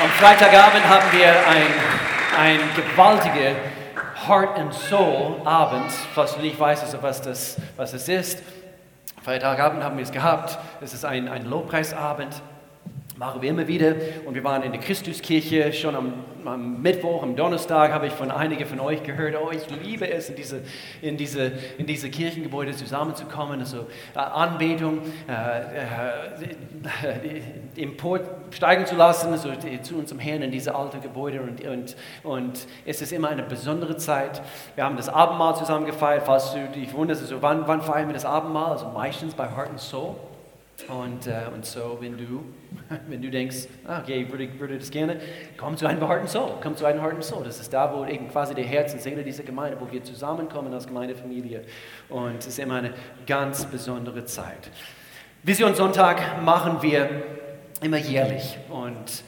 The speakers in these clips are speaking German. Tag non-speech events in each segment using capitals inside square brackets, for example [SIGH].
Am Freitagabend haben wir ein, ein gewaltiger Heart and Soul Abend. Falls du nicht weißt, also was das, was das ist. Freitagabend haben wir es gehabt. Es ist ein, ein Lobpreisabend machen wir immer wieder. Und wir waren in der Christuskirche schon am, am, Mittwoch, am Donnerstag habe ich von einigen von euch gehört, oh, ich liebe es, in diese, in diese, in diese Kirchengebäude zusammenzukommen, also äh, Anbetung äh, äh, emporsteigen zu lassen, also zu unserem Herrn in diese alte Gebäude. Und, und, und es ist immer eine besondere Zeit. Wir haben das Abendmahl zusammen gefeiert, falls du dich wunderst, also wann, wann feiern wir das Abendmahl? Also meistens bei Heart and Soul. Und, äh, und so, wenn du, [LAUGHS] wenn du denkst, ah, okay, ich würde, würde das gerne, komm zu einem Heart and Soul, komm zu einem Heart Soul. Das ist da, wo eben quasi der Herz und Seele dieser Gemeinde, wo wir zusammenkommen als Gemeindefamilie. Und es ist immer eine ganz besondere Zeit. Vision Sonntag machen wir immer jährlich. Und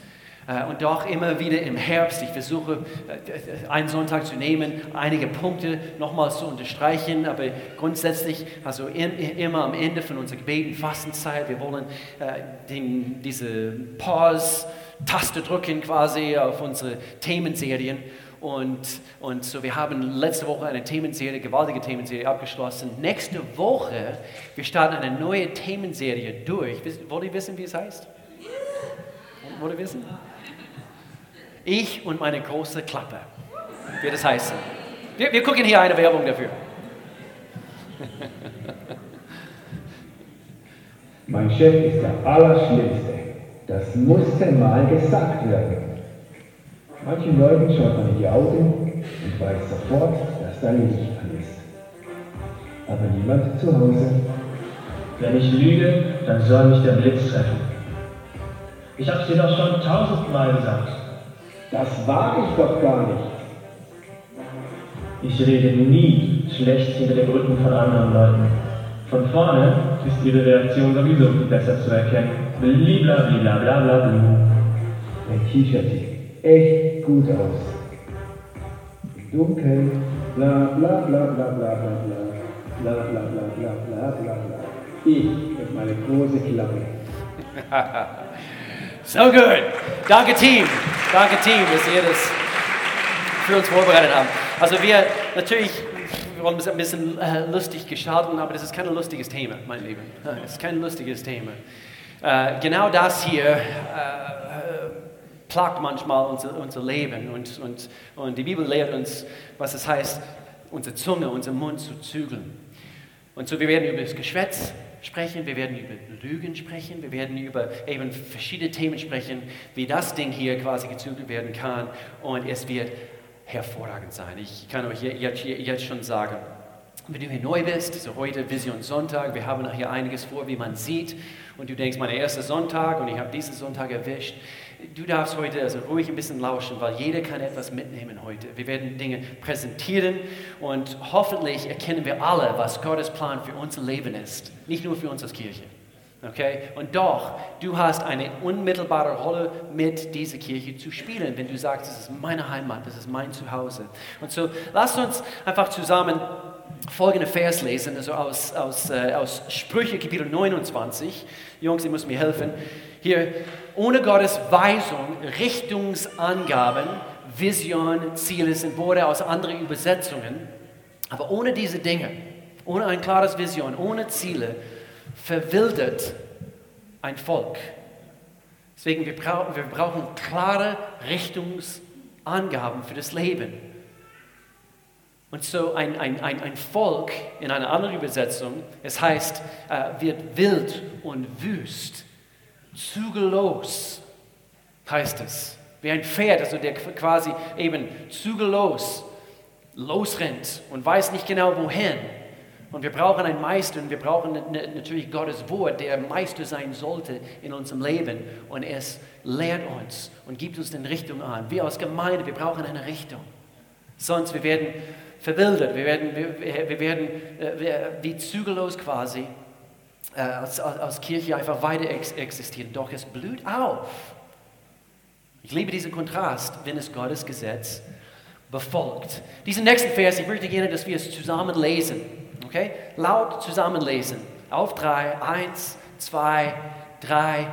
und doch immer wieder im Herbst, ich versuche äh, einen Sonntag zu nehmen, einige Punkte nochmals zu unterstreichen, aber grundsätzlich, also immer am Ende von unserer Gebeten, Fastenzeit, wir wollen äh, den, diese Pause-Taste drücken quasi auf unsere Themenserien. Und, und so, wir haben letzte Woche eine Themenserie, gewaltige Themenserie abgeschlossen. Nächste Woche, wir starten eine neue Themenserie durch. Wollt ihr wissen, wie es heißt? Wollt ihr wissen? Ich und meine große Klappe, wird es heißen. Wir, wir gucken hier eine Werbung dafür. Mein Chef ist der Allerschlimmste. Das musste mal gesagt werden. Manchen Leuten schaut man in die Augen und weiß sofort, dass da Licht an ist. Aber niemand zu Hause. Wenn ich lüge, dann soll mich der Blitz treffen. Ich hab's dir doch schon tausendmal gesagt. Das wage ich doch gar nicht. Ich rede nie schlecht hinter dem Rücken von anderen Leuten. Von vorne ist ihre Reaktion sowieso besser zu erkennen. Blibla, bla, bla, bla. Dein T-Shirt sieht echt gut aus. Dunkel, bla, bla, bla, bla, bla, bla, bla, bla, bla, bla, bla, bla, bla, bla. Ich mit meiner große Klappe. So gut. Danke, Team. Danke, Team, dass ihr das für uns vorbereitet habt. Also wir natürlich wir wollen ein bisschen äh, lustig gestalten, aber das ist kein lustiges Thema, mein Lieben. Das ist kein lustiges Thema. Äh, genau das hier äh, plagt manchmal unser, unser Leben und, und, und die Bibel lehrt uns, was es heißt, unsere Zunge, unseren Mund zu zügeln. Und so, wir werden über das Geschwätz sprechen, wir werden über Lügen sprechen, wir werden über eben verschiedene Themen sprechen, wie das Ding hier quasi gezügelt werden kann. Und es wird hervorragend sein. Ich kann euch jetzt, schon sagen, wenn du hier neu bist, so heute Vision Sonntag, wir haben hier einiges vor, wie man sieht. Und du denkst, mein erster Sonntag und ich habe diesen Sonntag erwischt, du darfst heute also ruhig ein bisschen lauschen, weil jeder kann etwas mitnehmen heute. Wir werden Dinge präsentieren und hoffentlich erkennen wir alle, was Gottes Plan für unser Leben ist, nicht nur für uns als Kirche. Okay? Und doch, du hast eine unmittelbare Rolle mit dieser Kirche zu spielen, wenn du sagst, das ist meine Heimat, das ist mein Zuhause. Und so, lass uns einfach zusammen folgende Vers lesen, also aus, aus, äh, aus Sprüche Kapitel 29. Jungs, ihr müsst mir helfen. Hier, ohne Gottes Weisung, Richtungsangaben, Vision, Ziele sind Worte aus anderen Übersetzungen. Aber ohne diese Dinge, ohne ein klares Vision, ohne Ziele, verwildert ein Volk. Deswegen, wir brauchen, wir brauchen klare Richtungsangaben für das Leben. Und so ein, ein, ein, ein Volk in einer anderen Übersetzung, es heißt, äh, wird wild und wüst, zügellos, heißt es. Wie ein Pferd, also der quasi eben zügellos losrennt und weiß nicht genau wohin. Und wir brauchen einen Meister und wir brauchen natürlich Gottes Wort, der Meister sein sollte in unserem Leben. Und es lehrt uns und gibt uns eine Richtung an. Wir als Gemeinde, wir brauchen eine Richtung. Sonst wir werden verwildert, wir werden, wir, wir werden äh, wie zügellos quasi äh, als, als Kirche einfach weiter ex existieren. Doch es blüht auf. Ich liebe diesen Kontrast, wenn es Gottes Gesetz befolgt. Diesen nächsten Vers, ich möchte gerne, dass wir es zusammen lesen. Okay? Laut zusammen lesen. Auf drei. Eins, zwei, drei.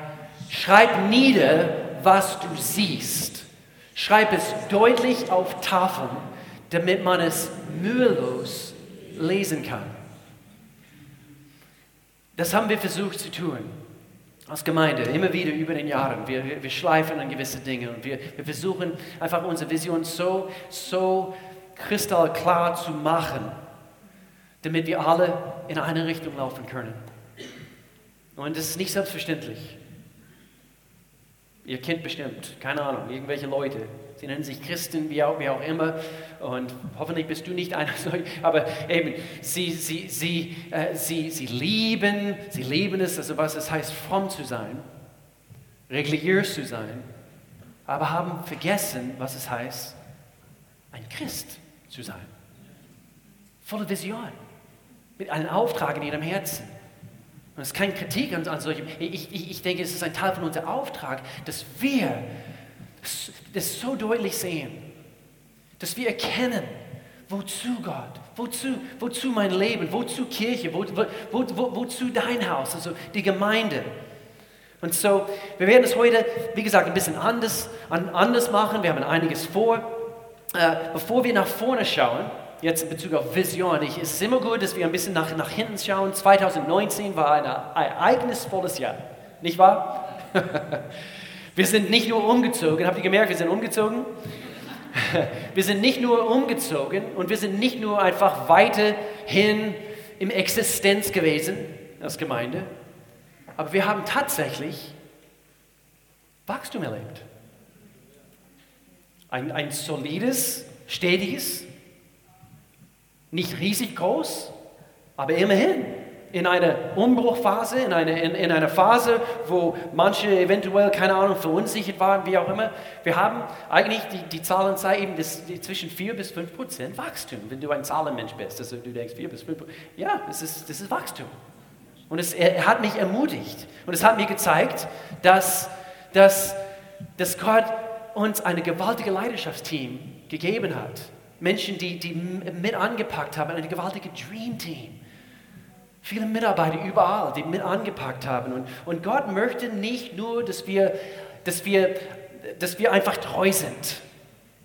Schreib nieder, was du siehst. Schreib es deutlich auf Tafeln, damit man es mühelos lesen kann. Das haben wir versucht zu tun als Gemeinde, immer wieder über den Jahren. Wir, wir schleifen an gewisse Dinge und wir, wir versuchen einfach unsere Vision so, so kristallklar zu machen, damit wir alle in eine Richtung laufen können. Und das ist nicht selbstverständlich. Ihr kennt bestimmt, keine Ahnung, irgendwelche Leute, sie nennen sich Christen, wie auch, wie auch immer, und hoffentlich bist du nicht einer [LAUGHS] solcher, aber eben, sie, sie, sie, äh, sie, sie lieben, sie lieben es, also was es heißt, fromm zu sein, religiös zu sein, aber haben vergessen, was es heißt, ein Christ zu sein. Volle Vision, mit einem Auftrag in ihrem Herzen. Und das ist keine Kritik an, an solchen. Ich, ich, ich denke, es ist ein Teil von unserem Auftrag, dass wir das so deutlich sehen, dass wir erkennen, wozu Gott, wozu, wozu mein Leben, wozu Kirche, wo, wo, wo, wozu dein Haus, also die Gemeinde. Und so, wir werden es heute, wie gesagt, ein bisschen anders, anders machen. Wir haben einiges vor. Äh, bevor wir nach vorne schauen, jetzt in Bezug auf Vision. Ich, es immer gut, dass wir ein bisschen nach, nach hinten schauen. 2019 war ein ereignisvolles Jahr, nicht wahr? [LAUGHS] Wir sind nicht nur umgezogen, habt ihr gemerkt, wir sind umgezogen? [LAUGHS] Wir sind nicht nur umgezogen und wir sind nicht nur einfach weiterhin im Existenz gewesen als Gemeinde, aber wir haben tatsächlich Wachstum erlebt. Ein, ein solides, stetiges nicht riesig groß, aber immerhin in einer Umbruchphase, in einer, in, in einer Phase, wo manche eventuell, keine Ahnung, verunsichert waren, wie auch immer. Wir haben eigentlich, die, die Zahlen zeigen eben das, zwischen 4 bis 5 Prozent Wachstum, wenn du ein Zahlenmensch bist. Also du denkst 4 bis 5 Prozent. Ja, das ist, das ist Wachstum. Und es er hat mich ermutigt. Und es hat mir gezeigt, dass, dass, dass Gott uns ein gewaltiges Leidenschaftsteam gegeben hat Menschen, die, die mit angepackt haben, ein gewaltiges Dream Team. Viele Mitarbeiter überall, die mit angepackt haben. Und, und Gott möchte nicht nur, dass wir, dass, wir, dass wir einfach treu sind.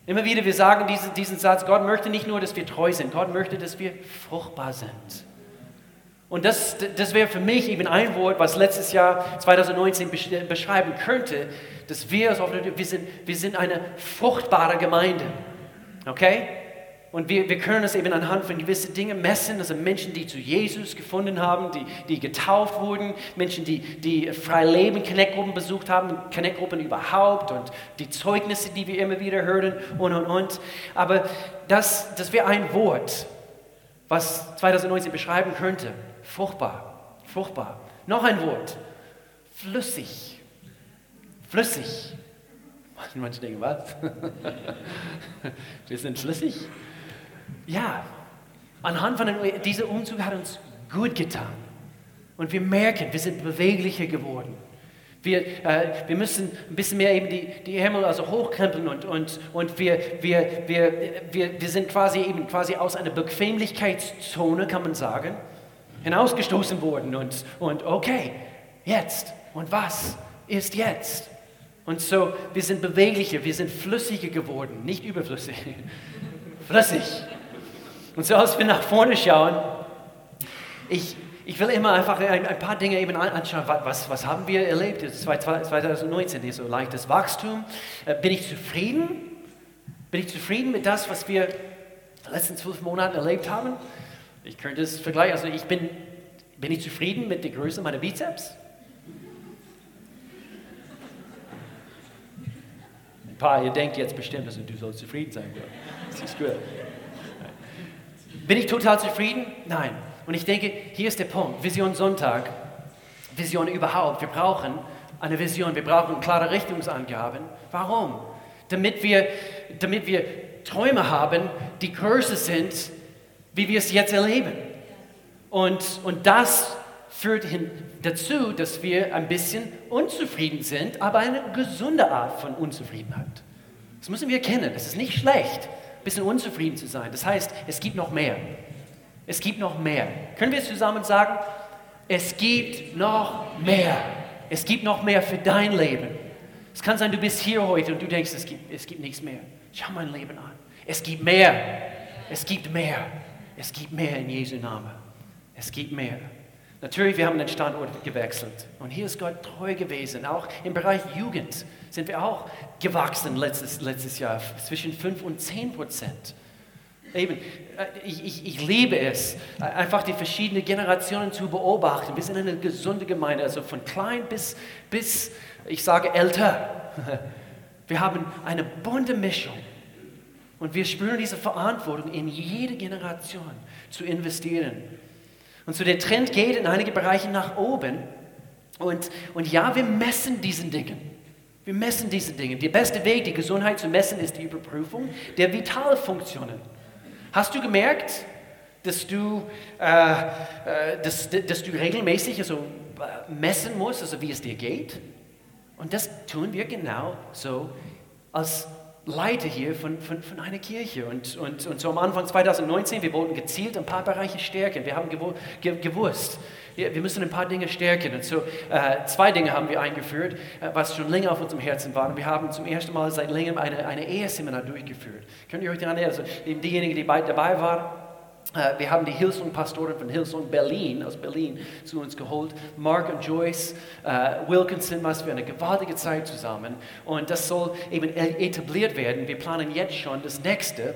Immer wieder, wir sagen diesen, diesen Satz, Gott möchte nicht nur, dass wir treu sind, Gott möchte, dass wir fruchtbar sind. Und das, das wäre für mich eben ein Wort, was letztes Jahr 2019 beschreiben könnte, dass wir, wir sind, wir sind eine fruchtbare Gemeinde. Okay? Und wir, wir können es eben anhand von gewissen Dingen messen. Also Menschen, die zu Jesus gefunden haben, die, die getauft wurden, Menschen, die, die Freileben Connect-Gruppen besucht haben, Connect-Gruppen überhaupt und die Zeugnisse, die wir immer wieder hören und, und, und. Aber das, das wäre ein Wort, was 2019 beschreiben könnte. Fruchtbar, fruchtbar. Noch ein Wort. Flüssig. Flüssig. [LAUGHS] Manche denken, was? [LAUGHS] Wir sind flüssig. Ja, anhand von dem, dieser Umzug hat uns gut getan. Und wir merken, wir sind beweglicher geworden. Wir, äh, wir müssen ein bisschen mehr eben die, die Ärmel also hochkrempeln und, und, und wir, wir, wir, wir, wir sind quasi eben quasi aus einer Bequemlichkeitszone, kann man sagen, hinausgestoßen worden und, und okay, jetzt und was ist jetzt? Und so, wir sind beweglicher, wir sind flüssiger geworden, nicht überflüssig, [LAUGHS] flüssig. Und so, als wir nach vorne schauen, ich, ich will immer einfach ein, ein paar Dinge eben anschauen. Was, was haben wir erlebt? Das ist 2019, so leichtes Wachstum. Äh, bin ich zufrieden? Bin ich zufrieden mit das, was wir die letzten zwölf Monate erlebt haben? Ich könnte es vergleichen. Also ich bin, bin ich zufrieden mit der Größe meiner Bizeps? Ein paar, ihr denkt jetzt bestimmt, dass du sollst zufrieden sein. Das ist gut. Bin ich total zufrieden? Nein. Und ich denke, hier ist der Punkt. Vision Sonntag, Vision überhaupt. Wir brauchen eine Vision, wir brauchen klare Richtungsangaben. Warum? Damit wir, damit wir Träume haben, die größer sind, wie wir es jetzt erleben. Und, und das führt hin dazu, dass wir ein bisschen unzufrieden sind, aber eine gesunde Art von Unzufriedenheit. Das müssen wir kennen. Das ist nicht schlecht ein bisschen unzufrieden zu sein. Das heißt, es gibt noch mehr. Es gibt noch mehr. Können wir es zusammen sagen? Es gibt noch mehr. Es gibt noch mehr für dein Leben. Es kann sein, du bist hier heute und du denkst, es gibt, es gibt nichts mehr. Schau mein Leben an. Es gibt mehr. Es gibt mehr. Es gibt mehr in Jesu Namen. Es gibt mehr. Natürlich, wir haben den Standort gewechselt. Und hier ist Gott treu gewesen. Auch im Bereich Jugend sind wir auch gewachsen letztes, letztes Jahr, zwischen 5 und 10 Prozent. Eben, äh, ich, ich, ich liebe es, äh, einfach die verschiedenen Generationen zu beobachten. Wir sind eine gesunde Gemeinde, also von klein bis, bis ich sage, älter. [LAUGHS] Wir haben eine bunte Mischung. Und wir spüren diese Verantwortung, in jede Generation zu investieren. Und so der Trend geht in einige Bereiche nach oben. Und, und ja, wir messen diesen Dingen. Wir messen diese Dinge. Der beste Weg, die Gesundheit zu messen, ist die Überprüfung der Vitalfunktionen. Hast du gemerkt, dass du, äh, äh, dass, dass du regelmäßig also, äh, messen musst, also wie es dir geht? Und das tun wir genau so als Leiter hier von, von, von einer Kirche. Und, und, und so am Anfang 2019, wir wollten gezielt ein paar Bereiche stärken. Wir haben gewusst, wir, müssen ein paar Dinge stärken. Und so äh, zwei Dinge haben wir eingeführt, äh, was schon länger auf unserem Herzen war. Wir haben zum ersten Mal seit längerem eine, eine Eheseminar durchgeführt. Könnt ihr euch daran erinnern? Also diejenigen, die dabei waren, wir haben die Hillsong-Pastoren von Hillsong Berlin, aus Berlin, zu uns geholt. Mark und Joyce uh, Wilkinson, was für eine gewaltige Zeit zusammen. Und das soll eben etabliert werden. Wir planen jetzt schon das nächste.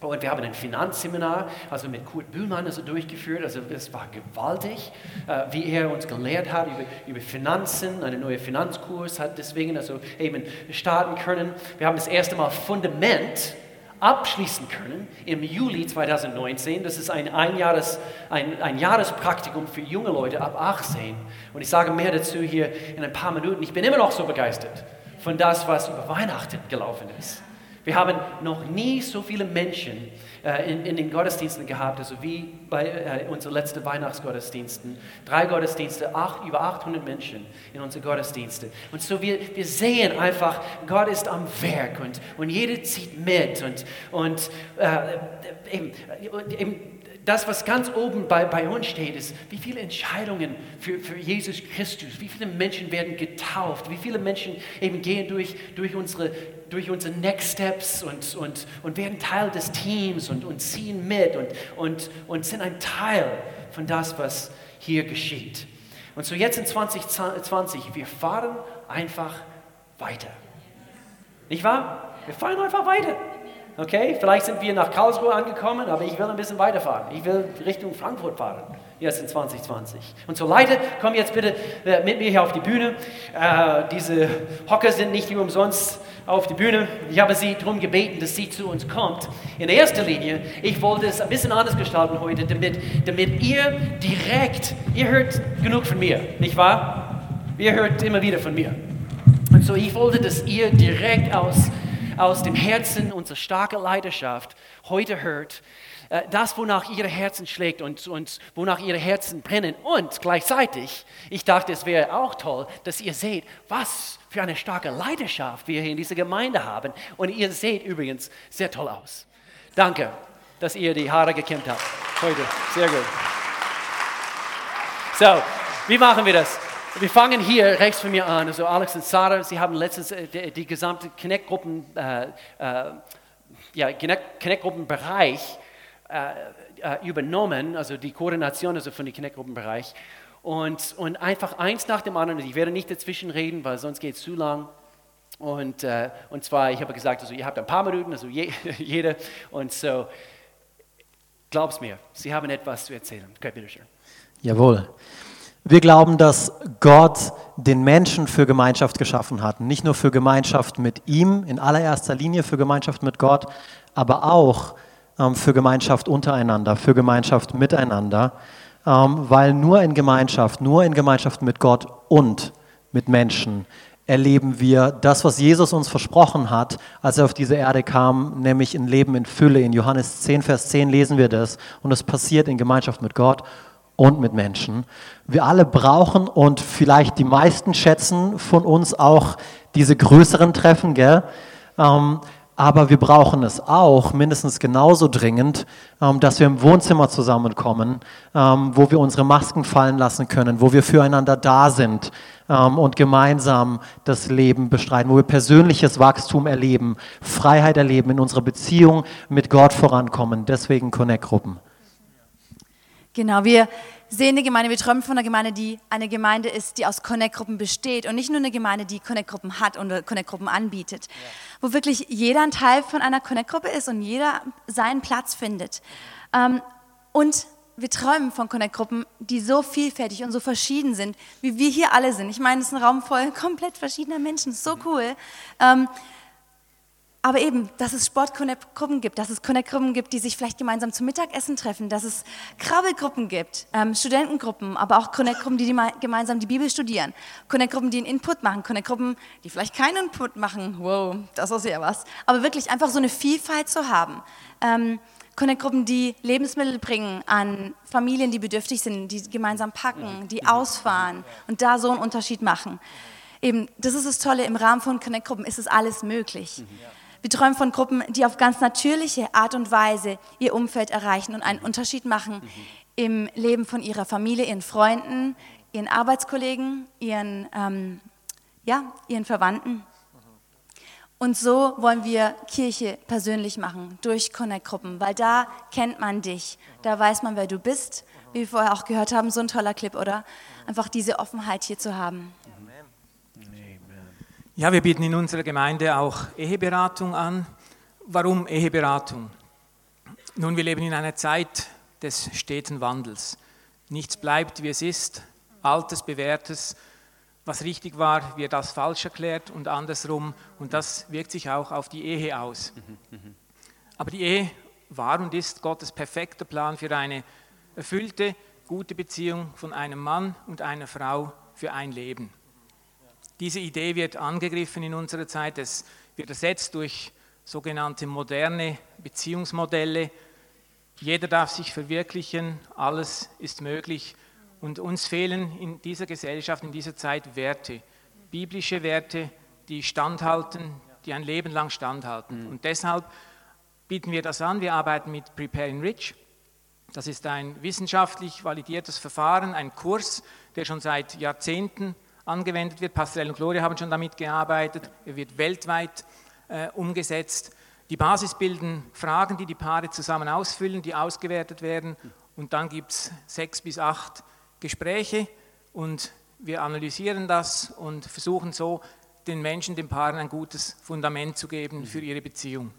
Und wir haben ein Finanzseminar, also mit Kurt Bühlmann also durchgeführt. Also es war gewaltig, uh, wie er uns gelehrt hat über, über Finanzen, einen neuen Finanzkurs hat deswegen also eben starten können. Wir haben das erste Mal Fundament abschließen können im Juli 2019. Das ist ein, Einjahres, ein, ein Jahrespraktikum für junge Leute ab 18. Und ich sage mehr dazu hier in ein paar Minuten. Ich bin immer noch so begeistert von das, was über Weihnachten gelaufen ist. Wir haben noch nie so viele Menschen äh, in, in, den Gottesdiensten gehabt, also wie bei äh, unseren letzten Weihnachtsgottesdiensten. Drei Gottesdienste, acht, über 800 Menschen in unseren Gottesdiensten. Und so wir, wir sehen einfach, Gott ist am Werk und, und jeder zieht mit. Und, und äh, eben, eben das, was ganz oben bei, bei uns steht, ist, wie viele Entscheidungen für, für Jesus Christus, wie viele Menschen werden getauft, wie viele Menschen eben gehen durch, durch, unsere, durch unsere Next Steps und, und, und werden Teil des Teams und, und ziehen mit und, und, und sind ein Teil von das, was hier geschieht. Und so jetzt in 2020, wir fahren einfach weiter. Nicht wahr? Wir fahren einfach weiter. Okay, vielleicht sind wir nach Karlsruhe angekommen, aber ich will ein bisschen weiterfahren. Ich will Richtung Frankfurt fahren, jetzt in 2020. Und so Leute, komm jetzt bitte äh, mit mir hier auf die Bühne. Äh, diese Hocker sind nicht nur umsonst auf die Bühne. Ich habe sie darum gebeten, dass sie zu uns kommt. In erster Linie, ich wollte es ein bisschen anders gestalten heute, damit, damit ihr direkt, ihr hört genug von mir, nicht wahr? Ihr hört immer wieder von mir. Und so ich wollte, dass ihr direkt aus aus dem Herzen unserer starken Leidenschaft heute hört, das, wonach ihre Herzen schlägt und, und wonach ihre Herzen brennen. Und gleichzeitig, ich dachte, es wäre auch toll, dass ihr seht, was für eine starke Leidenschaft wir hier in dieser Gemeinde haben. Und ihr seht übrigens sehr toll aus. Danke, dass ihr die Haare gekämmt habt heute. Sehr gut. So, wie machen wir das? Wir fangen hier rechts von mir an. Also Alex und Sarah, sie haben letztens äh, die, die gesamte Connect-Gruppen, äh, äh, ja, Connect-Gruppenbereich äh, äh, übernommen, also die Koordination also von dem Connect-Gruppenbereich. Und, und einfach eins nach dem anderen. Ich werde nicht dazwischen reden, weil sonst geht es zu lang. Und, äh, und zwar, ich habe gesagt, also ihr habt ein paar Minuten, also je, [LAUGHS] jede. Und so, glaub's mir, Sie haben etwas zu erzählen. Okay, bitteschön. Jawohl. Wir glauben, dass Gott den Menschen für Gemeinschaft geschaffen hat. Nicht nur für Gemeinschaft mit ihm, in allererster Linie für Gemeinschaft mit Gott, aber auch ähm, für Gemeinschaft untereinander, für Gemeinschaft miteinander. Ähm, weil nur in Gemeinschaft, nur in Gemeinschaft mit Gott und mit Menschen erleben wir das, was Jesus uns versprochen hat, als er auf diese Erde kam, nämlich ein Leben in Fülle. In Johannes 10, Vers 10 lesen wir das. Und es passiert in Gemeinschaft mit Gott und mit Menschen. Wir alle brauchen und vielleicht die meisten schätzen von uns auch diese größeren Treffen, gell? Aber wir brauchen es auch mindestens genauso dringend, ähm, dass wir im Wohnzimmer zusammenkommen, ähm, wo wir unsere Masken fallen lassen können, wo wir füreinander da sind, ähm, und gemeinsam das Leben bestreiten, wo wir persönliches Wachstum erleben, Freiheit erleben, in unserer Beziehung mit Gott vorankommen. Deswegen Connect-Gruppen. Genau, wir sehen eine Gemeinde, wir träumen von einer Gemeinde, die eine Gemeinde ist, die aus Connect-Gruppen besteht und nicht nur eine Gemeinde, die Connect-Gruppen hat und Connect-Gruppen anbietet, ja. wo wirklich jeder ein Teil von einer Connect-Gruppe ist und jeder seinen Platz findet. Ähm, und wir träumen von Connect-Gruppen, die so vielfältig und so verschieden sind, wie wir hier alle sind. Ich meine, es ist ein Raum voll [LAUGHS] komplett verschiedener Menschen, so cool. Ähm, aber eben, dass es Sportgruppen gibt, dass es Connect-Gruppen gibt, die sich vielleicht gemeinsam zum Mittagessen treffen, dass es Krabbelgruppen gibt, ähm, Studentengruppen, aber auch Connect-Gruppen, die, die gemeinsam die Bibel studieren, Connect-Gruppen, die einen Input machen, Connect-Gruppen, die vielleicht keinen Input machen, wow, das ist ja was, aber wirklich einfach so eine Vielfalt zu haben. Ähm, Connect-Gruppen, die Lebensmittel bringen an Familien, die bedürftig sind, die gemeinsam packen, die ausfahren und da so einen Unterschied machen. Eben, das ist das Tolle, im Rahmen von Connect-Gruppen ist es alles möglich. Ja. Wir träumen von Gruppen, die auf ganz natürliche Art und Weise ihr Umfeld erreichen und einen Unterschied machen mhm. im Leben von ihrer Familie, ihren Freunden, ihren Arbeitskollegen, ihren, ähm, ja, ihren Verwandten. Und so wollen wir Kirche persönlich machen, durch Connect-Gruppen, weil da kennt man dich, da weiß man, wer du bist, wie wir vorher auch gehört haben, so ein toller Clip, oder? Einfach diese Offenheit hier zu haben. Ja, wir bieten in unserer Gemeinde auch Eheberatung an. Warum Eheberatung? Nun, wir leben in einer Zeit des steten Wandels. Nichts bleibt, wie es ist. Altes, Bewährtes, was richtig war, wird als falsch erklärt und andersrum. Und das wirkt sich auch auf die Ehe aus. Aber die Ehe war und ist Gottes perfekter Plan für eine erfüllte, gute Beziehung von einem Mann und einer Frau für ein Leben. Diese Idee wird angegriffen in unserer Zeit. Es wird ersetzt durch sogenannte moderne Beziehungsmodelle. Jeder darf sich verwirklichen, alles ist möglich. Und uns fehlen in dieser Gesellschaft, in dieser Zeit Werte, biblische Werte, die standhalten, die ein Leben lang standhalten. Mhm. Und deshalb bieten wir das an. Wir arbeiten mit Preparing Rich. Das ist ein wissenschaftlich validiertes Verfahren, ein Kurs, der schon seit Jahrzehnten angewendet wird. Pastorell und Gloria haben schon damit gearbeitet. Er wird weltweit äh, umgesetzt. Die Basis bilden Fragen, die die Paare zusammen ausfüllen, die ausgewertet werden. Und dann gibt es sechs bis acht Gespräche und wir analysieren das und versuchen so den Menschen, den Paaren ein gutes Fundament zu geben für ihre Beziehung.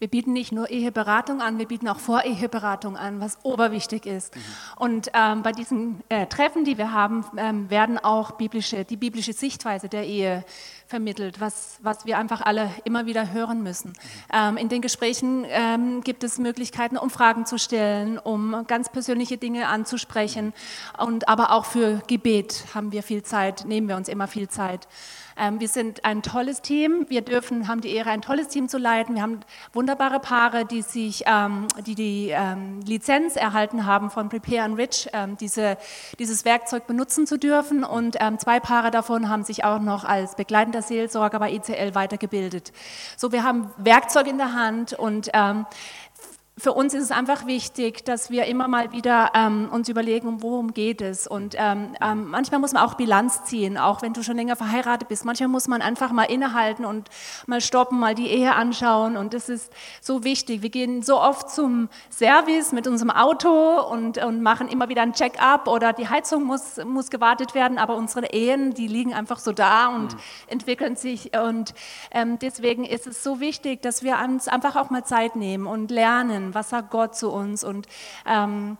Wir bieten nicht nur Eheberatung an, wir bieten auch Voreheberatung an, was oberwichtig ist. Mhm. Und ähm, bei diesen äh, Treffen, die wir haben, ähm, werden auch biblische, die biblische Sichtweise der Ehe vermittelt, was, was wir einfach alle immer wieder hören müssen. Mhm. Ähm, in den Gesprächen ähm, gibt es Möglichkeiten, um Fragen zu stellen, um ganz persönliche Dinge anzusprechen. Mhm. Und aber auch für Gebet haben wir viel Zeit, nehmen wir uns immer viel Zeit. Ähm, wir sind ein tolles Team. Wir dürfen, haben die Ehre, ein tolles Team zu leiten. Wir haben wunderbare Paare, die sich, ähm, die, die ähm, Lizenz erhalten haben von Prepare and Rich, diese, dieses Werkzeug benutzen zu dürfen. Und zwei Paare davon haben sich auch noch als begleitender Seelsorger bei ECL weitergebildet. So, wir haben Werkzeug in der Hand und für uns ist es einfach wichtig, dass wir immer mal wieder ähm, uns überlegen, worum geht es. Und ähm, ähm, manchmal muss man auch Bilanz ziehen, auch wenn du schon länger verheiratet bist. Manchmal muss man einfach mal innehalten und mal stoppen, mal die Ehe anschauen. Und das ist so wichtig. Wir gehen so oft zum Service mit unserem Auto und, und machen immer wieder ein Check-up oder die Heizung muss, muss gewartet werden. Aber unsere Ehen, die liegen einfach so da und mhm. entwickeln sich. Und ähm, deswegen ist es so wichtig, dass wir uns einfach auch mal Zeit nehmen und lernen was sagt Gott zu uns und ähm,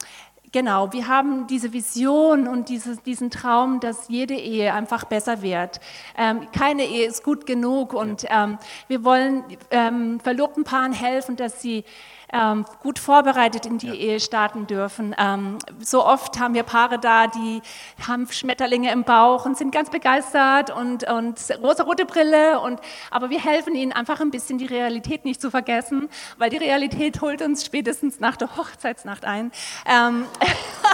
Genau, wir haben diese Vision und dieses, diesen Traum, dass jede Ehe einfach besser wird. Ähm, keine Ehe ist gut genug und ähm, wir wollen ähm, verlobten Paaren helfen, dass sie ähm, gut vorbereitet in die ja. Ehe starten dürfen. Ähm, so oft haben wir Paare da, die haben Schmetterlinge im Bauch und sind ganz begeistert und, und rosa-rote Brille. Und, aber wir helfen ihnen einfach ein bisschen die Realität nicht zu vergessen, weil die Realität holt uns spätestens nach der Hochzeitsnacht ein. Ähm,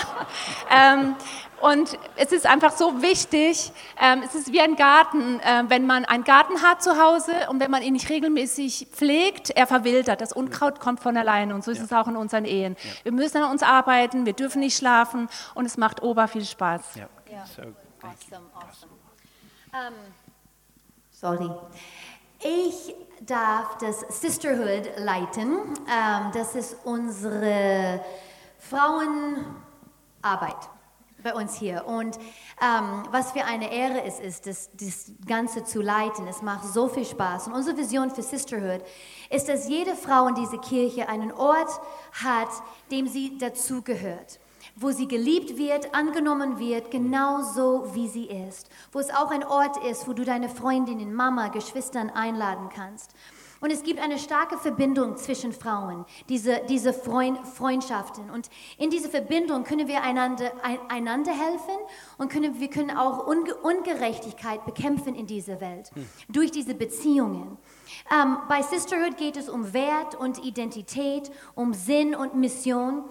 [LAUGHS] ähm und es ist einfach so wichtig, ähm, es ist wie ein Garten, äh, wenn man einen Garten hat zu Hause und wenn man ihn nicht regelmäßig pflegt, er verwildert, das Unkraut kommt von alleine und so ist ja. es auch in unseren Ehen. Ja. Wir müssen an uns arbeiten, wir dürfen nicht schlafen und es macht ober viel Spaß. Ja. So Awesome, awesome. Um, sorry. Ich darf das Sisterhood leiten. Ähm, das ist unsere Frauenarbeit bei uns hier. Und ähm, was für eine Ehre es ist, das, das Ganze zu leiten. Es macht so viel Spaß. Und unsere Vision für Sisterhood ist, dass jede Frau in dieser Kirche einen Ort hat, dem sie dazugehört wo sie geliebt wird, angenommen wird, genauso wie sie ist. Wo es auch ein Ort ist, wo du deine Freundinnen, Mama, Geschwistern einladen kannst. Und es gibt eine starke Verbindung zwischen Frauen, diese, diese Freund, Freundschaften. Und in dieser Verbindung können wir einander, einander helfen und können, wir können auch Unge Ungerechtigkeit bekämpfen in dieser Welt hm. durch diese Beziehungen. Ähm, bei Sisterhood geht es um Wert und Identität, um Sinn und Mission.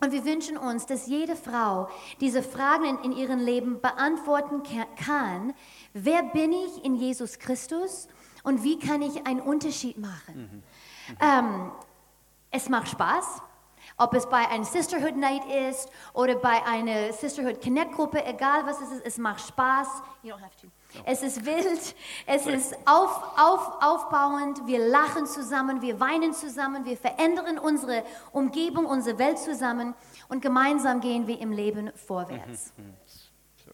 Und wir wünschen uns, dass jede Frau diese Fragen in, in ihrem Leben beantworten kann. Wer bin ich in Jesus Christus und wie kann ich einen Unterschied machen? Mhm. Mhm. Ähm, es macht Spaß. Ob es bei einer Sisterhood Night ist oder bei einer Sisterhood Connect Gruppe, egal was es ist, es macht Spaß. You don't have to. Es ist wild, es ist auf, auf, aufbauend, wir lachen zusammen, wir weinen zusammen, wir verändern unsere Umgebung, unsere Welt zusammen und gemeinsam gehen wir im Leben vorwärts. Mhm, mhm. So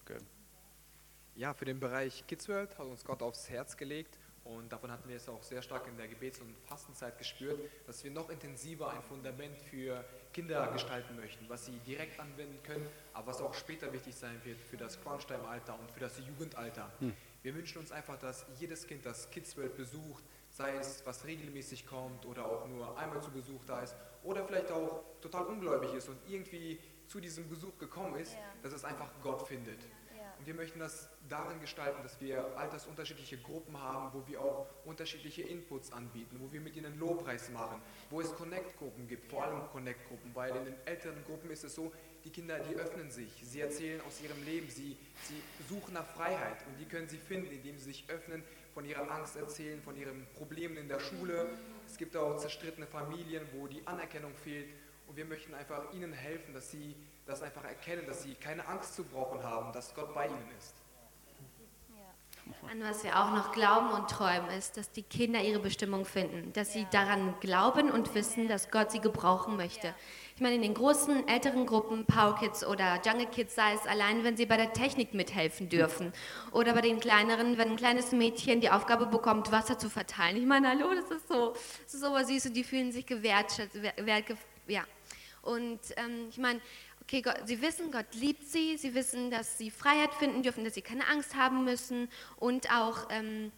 ja, für den Bereich Kids World hat uns Gott aufs Herz gelegt und davon hatten wir es auch sehr stark in der Gebets- und Fastenzeit gespürt, dass wir noch intensiver ein Fundament für Kinder gestalten möchten, was sie direkt anwenden können, aber was auch später wichtig sein wird für das Crunchtime-Alter und für das Jugendalter. Hm. Wir wünschen uns einfach, dass jedes Kind das Kids World besucht, sei es was regelmäßig kommt oder auch nur einmal zu Besuch da ist oder vielleicht auch total ungläubig ist und irgendwie zu diesem Besuch gekommen ist, dass es einfach Gott findet. Und wir möchten das darin gestalten, dass wir altersunterschiedliche Gruppen haben, wo wir auch unterschiedliche Inputs anbieten, wo wir mit ihnen Lobpreis machen, wo es Connect-Gruppen gibt, vor allem Connect-Gruppen, weil in den älteren Gruppen ist es so, die Kinder, die öffnen sich, sie erzählen aus ihrem Leben, sie, sie suchen nach Freiheit und die können sie finden, indem sie sich öffnen, von ihrer Angst erzählen, von ihren Problemen in der Schule. Es gibt auch zerstrittene Familien, wo die Anerkennung fehlt und wir möchten einfach ihnen helfen, dass sie das einfach erkennen, dass sie keine Angst zu brauchen haben, dass Gott bei ihnen ist. An was wir auch noch glauben und träumen, ist, dass die Kinder ihre Bestimmung finden, dass sie daran glauben und wissen, dass Gott sie gebrauchen möchte. Ich meine, in den großen, älteren Gruppen, Power Kids oder Jungle Kids, sei es allein, wenn sie bei der Technik mithelfen dürfen. Oder bei den kleineren, wenn ein kleines Mädchen die Aufgabe bekommt, Wasser zu verteilen. Ich meine, hallo, das ist so, das ist so was süß und die fühlen sich gewertschätzt, ja. Und ähm, ich meine, Okay, Gott, sie wissen, Gott liebt sie, sie wissen, dass sie Freiheit finden dürfen, dass sie keine Angst haben müssen und auch, ähm,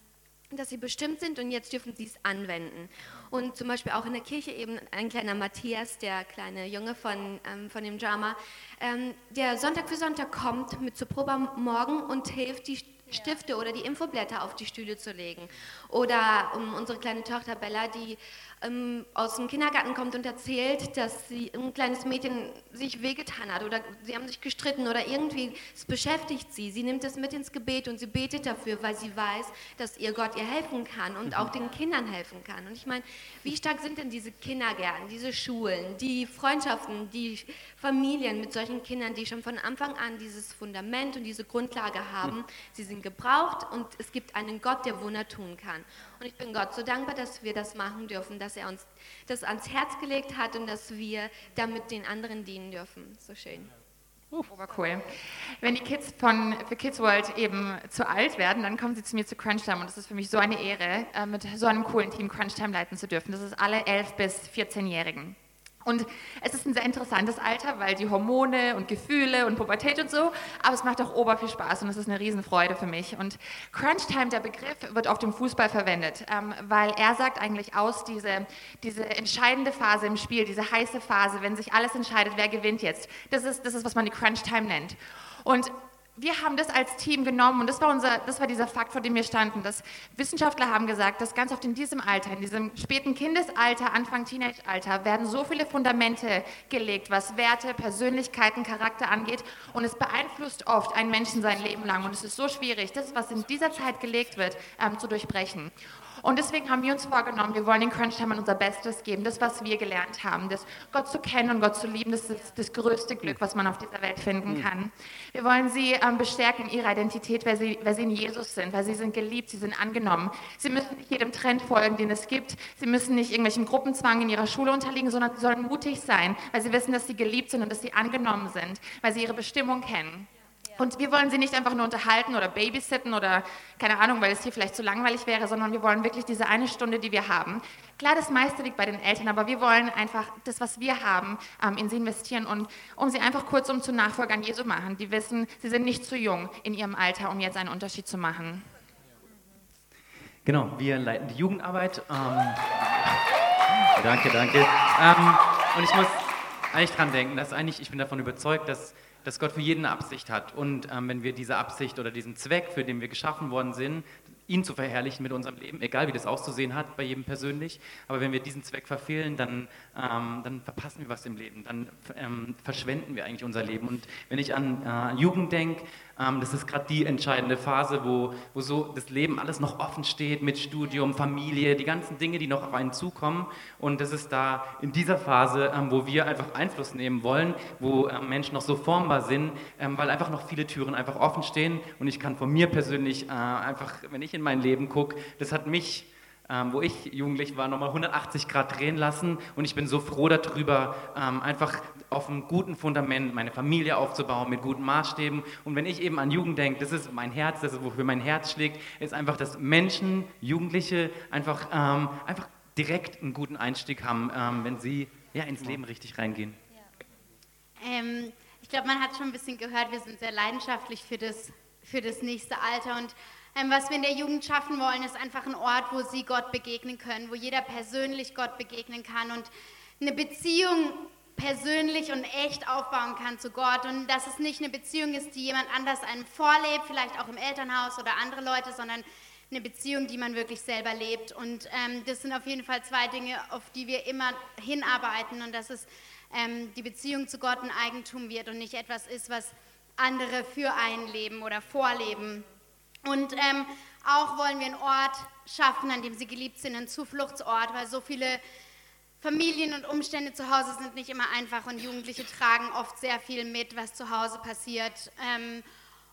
dass sie bestimmt sind und jetzt dürfen sie es anwenden. Und zum Beispiel auch in der Kirche eben ein kleiner Matthias, der kleine Junge von, ähm, von dem Drama, ähm, der Sonntag für Sonntag kommt mit zur Probe Morgen und hilft, die Stifte oder die Infoblätter auf die Stühle zu legen. Oder um, unsere kleine Tochter Bella, die ähm, aus dem Kindergarten kommt und erzählt, dass sie, ein kleines Mädchen sich wehgetan hat oder sie haben sich gestritten oder irgendwie, es beschäftigt sie. Sie nimmt es mit ins Gebet und sie betet dafür, weil sie weiß, dass ihr Gott ihr helfen kann und auch den Kindern helfen kann. Und ich meine, wie stark sind denn diese Kindergärten, diese Schulen, die Freundschaften, die Familien mit solchen Kindern, die schon von Anfang an dieses Fundament und diese Grundlage haben. Sie sind gebraucht und es gibt einen Gott, der Wunder tun kann. Und ich bin Gott so dankbar, dass wir das machen dürfen, dass er uns das ans Herz gelegt hat und dass wir damit den anderen dienen dürfen. So schön. Obercool. Wenn die Kids von, für Kids World eben zu alt werden, dann kommen sie zu mir zu Crunchtime und es ist für mich so eine Ehre, äh, mit so einem coolen Team Crunchtime leiten zu dürfen. Das ist alle 11- bis 14-Jährigen. Und es ist ein sehr interessantes Alter, weil die Hormone und Gefühle und Pubertät und so, aber es macht auch ober viel Spaß und es ist eine Riesenfreude für mich. Und Crunchtime, der Begriff, wird auf dem Fußball verwendet, ähm, weil er sagt eigentlich aus, diese, diese entscheidende Phase im Spiel, diese heiße Phase, wenn sich alles entscheidet, wer gewinnt jetzt, das ist, das ist was man die Crunchtime nennt. Und wir haben das als Team genommen und das war, unser, das war dieser Fakt, vor dem wir standen. Dass Wissenschaftler haben gesagt, dass ganz oft in diesem Alter, in diesem späten Kindesalter, Anfang Teenagealter, werden so viele Fundamente gelegt, was Werte, Persönlichkeiten, Charakter angeht und es beeinflusst oft einen Menschen sein Leben lang und es ist so schwierig, das, was in dieser Zeit gelegt wird, ähm, zu durchbrechen. Und deswegen haben wir uns vorgenommen, wir wollen den Crunch-Timern unser Bestes geben, das, was wir gelernt haben, das Gott zu kennen und Gott zu lieben, das ist das größte Glück, was man auf dieser Welt finden kann. Wir wollen sie ähm, bestärken in ihrer Identität, weil sie, weil sie in Jesus sind, weil sie sind geliebt, sie sind angenommen. Sie müssen nicht jedem Trend folgen, den es gibt. Sie müssen nicht irgendwelchem Gruppenzwang in ihrer Schule unterliegen, sondern sie sollen mutig sein, weil sie wissen, dass sie geliebt sind und dass sie angenommen sind, weil sie ihre Bestimmung kennen. Und wir wollen sie nicht einfach nur unterhalten oder babysitten oder keine Ahnung, weil es hier vielleicht zu langweilig wäre, sondern wir wollen wirklich diese eine Stunde, die wir haben. Klar, das meiste liegt bei den Eltern, aber wir wollen einfach das, was wir haben, ähm, in sie investieren und um sie einfach kurzum zu Nachfolgern Jesu machen. Die wissen, sie sind nicht zu jung in ihrem Alter, um jetzt einen Unterschied zu machen. Genau, wir leiten die Jugendarbeit. Ähm, [LAUGHS] danke, danke. Ähm, und ich muss eigentlich dran denken, dass eigentlich, ich bin davon überzeugt, dass dass Gott für jeden eine Absicht hat. Und ähm, wenn wir diese Absicht oder diesen Zweck, für den wir geschaffen worden sind, ihn zu verherrlichen mit unserem Leben, egal wie das auszusehen hat bei jedem persönlich. Aber wenn wir diesen Zweck verfehlen, dann, ähm, dann verpassen wir was im Leben, dann ähm, verschwenden wir eigentlich unser Leben. Und wenn ich an äh, Jugend denke, ähm, das ist gerade die entscheidende Phase, wo, wo so das Leben alles noch offen steht mit Studium, Familie, die ganzen Dinge, die noch auf einen zukommen. Und das ist da in dieser Phase, ähm, wo wir einfach Einfluss nehmen wollen, wo ähm, Menschen noch so formbar sind, weil einfach noch viele Türen einfach offen stehen. Und ich kann von mir persönlich äh, einfach, wenn ich in mein Leben gucke, das hat mich ähm, wo ich jugendlich war, nochmal 180 Grad drehen lassen. Und ich bin so froh darüber, ähm, einfach auf einem guten Fundament meine Familie aufzubauen, mit guten Maßstäben. Und wenn ich eben an Jugend denke, das ist mein Herz, das ist, wofür mein Herz schlägt, ist einfach, dass Menschen, Jugendliche einfach, ähm, einfach direkt einen guten Einstieg haben, ähm, wenn sie ja, ins Leben richtig reingehen. Ja. Ähm, ich glaube, man hat schon ein bisschen gehört, wir sind sehr leidenschaftlich für das, für das nächste Alter und was wir in der Jugend schaffen wollen, ist einfach ein Ort, wo sie Gott begegnen können, wo jeder persönlich Gott begegnen kann und eine Beziehung persönlich und echt aufbauen kann zu Gott und dass es nicht eine Beziehung ist, die jemand anders einem vorlebt, vielleicht auch im Elternhaus oder andere Leute, sondern eine Beziehung, die man wirklich selber lebt. Und ähm, das sind auf jeden Fall zwei Dinge, auf die wir immer hinarbeiten und dass es ähm, die Beziehung zu Gott ein Eigentum wird und nicht etwas ist, was andere für einen leben oder vorleben. Und ähm, auch wollen wir einen Ort schaffen, an dem sie geliebt sind, einen Zufluchtsort, weil so viele Familien und Umstände zu Hause sind nicht immer einfach und Jugendliche tragen oft sehr viel mit, was zu Hause passiert. Ähm,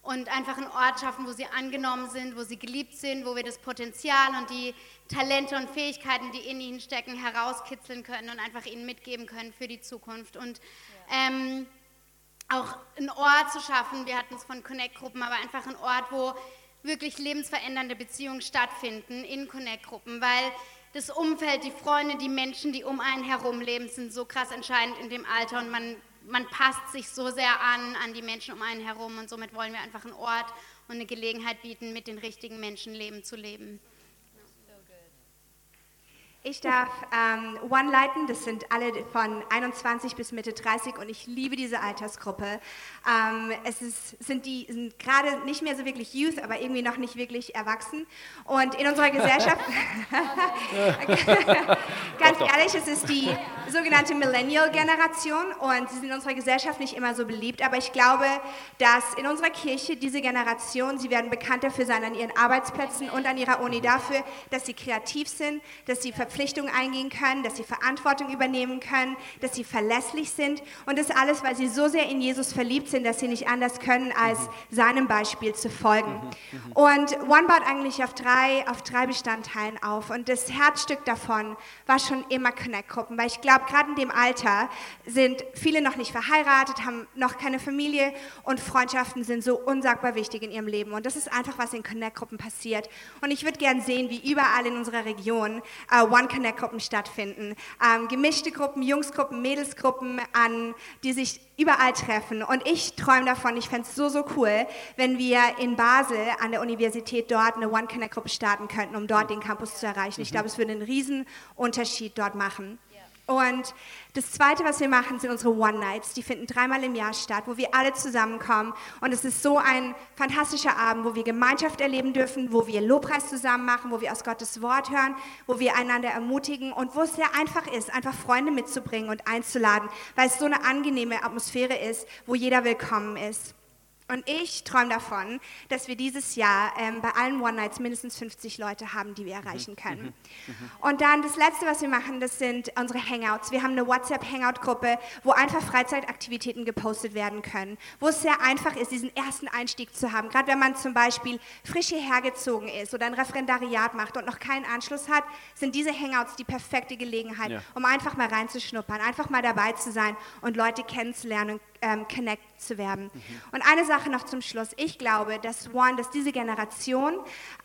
und einfach einen Ort schaffen, wo sie angenommen sind, wo sie geliebt sind, wo wir das Potenzial und die Talente und Fähigkeiten, die in ihnen stecken, herauskitzeln können und einfach ihnen mitgeben können für die Zukunft. Und ähm, auch einen Ort zu schaffen, wir hatten es von Connect-Gruppen, aber einfach einen Ort, wo wirklich lebensverändernde Beziehungen stattfinden in Connect-Gruppen, weil das Umfeld, die Freunde, die Menschen, die um einen herum leben, sind so krass entscheidend in dem Alter und man, man passt sich so sehr an, an die Menschen um einen herum und somit wollen wir einfach einen Ort und eine Gelegenheit bieten, mit den richtigen Menschen Leben zu leben. Ich darf ähm, One leiten, das sind alle von 21 bis Mitte 30 und ich liebe diese Altersgruppe. Ähm, es ist, sind die sind gerade nicht mehr so wirklich Youth, aber irgendwie noch nicht wirklich erwachsen. Und in unserer Gesellschaft, [LAUGHS] ganz ehrlich, es ist die sogenannte Millennial-Generation und sie sind in unserer Gesellschaft nicht immer so beliebt, aber ich glaube, dass in unserer Kirche diese Generation, sie werden bekannt dafür sein an ihren Arbeitsplätzen und an ihrer Uni dafür, dass sie kreativ sind, dass sie Verpflichtungen eingehen können, dass sie Verantwortung übernehmen können, dass sie verlässlich sind. Und das alles, weil sie so sehr in Jesus verliebt sind, dass sie nicht anders können, als seinem Beispiel zu folgen. Und One baut eigentlich auf drei, auf drei Bestandteilen auf. Und das Herzstück davon war schon immer Connect-Gruppen, weil ich glaube, gerade in dem Alter sind viele noch nicht verheiratet, haben noch keine Familie und Freundschaften sind so unsagbar wichtig in ihrem Leben. Und das ist einfach, was in Connect-Gruppen passiert. Und ich würde gerne sehen, wie überall in unserer Region uh, One Connect-Gruppen stattfinden. Ähm, gemischte Gruppen, Jungsgruppen, Mädelsgruppen, an, die sich überall treffen. Und ich träume davon, ich fände es so, so cool, wenn wir in Basel an der Universität dort eine One Connect-Gruppe starten könnten, um dort den Campus zu erreichen. Ich glaube, es würde einen riesen Unterschied dort machen. Und das Zweite, was wir machen, sind unsere One Nights. Die finden dreimal im Jahr statt, wo wir alle zusammenkommen. Und es ist so ein fantastischer Abend, wo wir Gemeinschaft erleben dürfen, wo wir Lobpreis zusammen machen, wo wir aus Gottes Wort hören, wo wir einander ermutigen und wo es sehr einfach ist, einfach Freunde mitzubringen und einzuladen, weil es so eine angenehme Atmosphäre ist, wo jeder willkommen ist. Und ich träume davon, dass wir dieses Jahr ähm, bei allen One-Nights mindestens 50 Leute haben, die wir erreichen können. Und dann das Letzte, was wir machen, das sind unsere Hangouts. Wir haben eine WhatsApp-Hangout-Gruppe, wo einfach Freizeitaktivitäten gepostet werden können, wo es sehr einfach ist, diesen ersten Einstieg zu haben. Gerade wenn man zum Beispiel frisch hierher gezogen ist oder ein Referendariat macht und noch keinen Anschluss hat, sind diese Hangouts die perfekte Gelegenheit, Ja. um einfach mal reinzuschnuppern, einfach mal dabei zu sein und Leute kennenzulernen und ähm, connect zu werden. Und eine Sache noch zum Schluss. Ich glaube, dass One, dass diese Generation,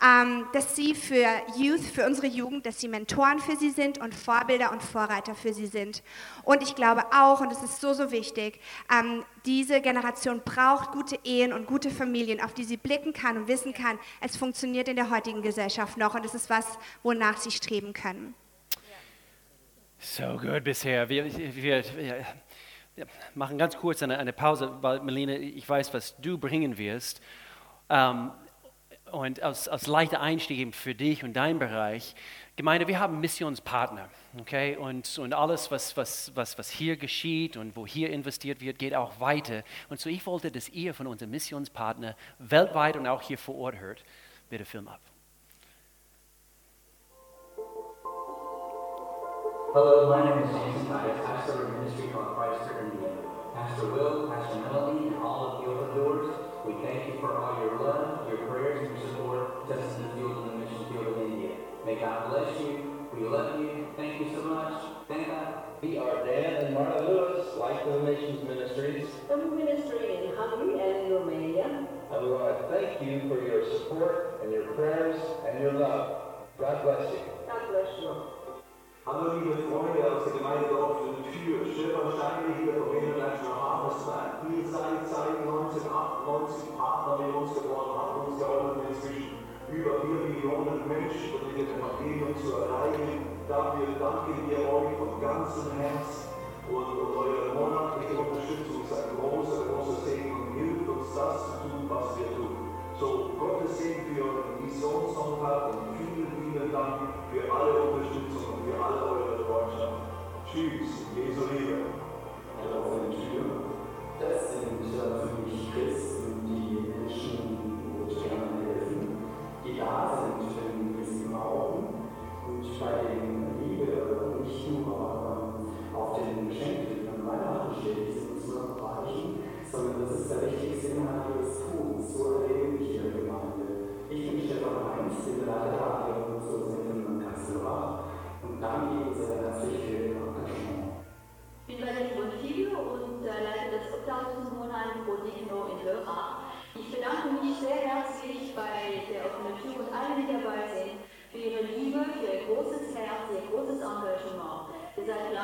ähm, dass sie für Youth, für unsere Jugend, dass sie Mentoren für sie sind und Vorbilder und Vorreiter für sie sind. Und ich glaube auch, und es ist so, so wichtig, ähm, diese Generation braucht gute Ehen und gute Familien, auf die sie blicken kann und wissen kann, es funktioniert in der heutigen Gesellschaft noch und es ist was, wonach sie streben können. So gut bisher. Wir, wir, wir machen ganz kurz eine, eine Pause, weil Melina, ich weiß, was du bringen wirst. Ähm, und als, als leichter Einstieg eben für dich und deinen Bereich. Gemeinde, wir haben Missionspartner. Okay? Und, und alles, was, was, was, was hier geschieht und wo hier investiert wird, geht auch weiter. Und so ich wollte, dass ihr von unseren Missionspartnern weltweit und auch hier vor Ort hört. Bitte Film ab. Hello, my name is Jason. I am pastor of a ministry called Christ India. Pastor Will, Pastor Melody, and all of the open doors, we thank you for all your love, your prayers, and your support to us in the field of the mission field of India. May God bless you. We love you. Thank you so much. Thank God. We are Dan and Marta Lewis, Life of the Nations Ministries. From ministry in Hungary and Romania. And we want to thank you for your support and your prayers and your love. God bless you. God bless you. Hallo liebe Freunde aus der Gemeinde Dorf und Tür, Schiffersteine hier vom International Harvestland. Ihr seid seit 1998 Partner mit uns geworden, habt uns geholfen inzwischen über 4 Millionen Menschen mit dem Evangelium zu erreichen. Dafür danken wir euch von ganzem Herzen und, und eure monatliche Unterstützung ist ein großer, großer Segen und hilft uns das zu tun, was wir tun. So, Gottes Segen für euren Missionssonntag und vielen, vielen Dank für alle Unterstützung und für alle eure Freundschaft. Tschüss, Jesu Liebe. offene Tür. Das sind äh, für mich Christen, die Menschen und gerne helfen, die da sind, wenn wir sie brauchen. Und bei den Liebe nicht nur auf den Geschenken an Weihnachten steht,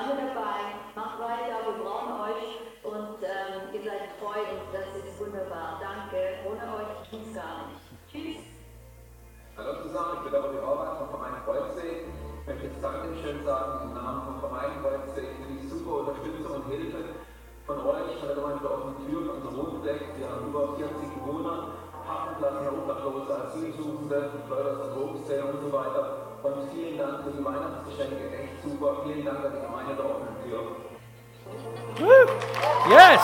lange dabei, macht weiter, wir brauchen euch und ähm, ihr seid treu und das ist wunderbar. Danke, ohne euch geht's gar nicht. Tschüss. Hallo zusammen, ich bin der Olli Horvath vom Verein Kreuzzeh. Ich möchte jetzt Dankeschön sagen im Namen vom Verein Kreuzzeh für die super Unterstützung und Hilfe von euch, von der Gemeinde der offenen Tür, von unserem Wohnfleck. Wir haben über 40 Bewohner, Hafenplatz für Obdachlose, Asylsuchende, Förder und Drogenzähler und so weiter. Und vielen Dank für die Weihnachtsgeschenke, echt super. Vielen Dank an die Gemeinde der offenen Tür. Yes!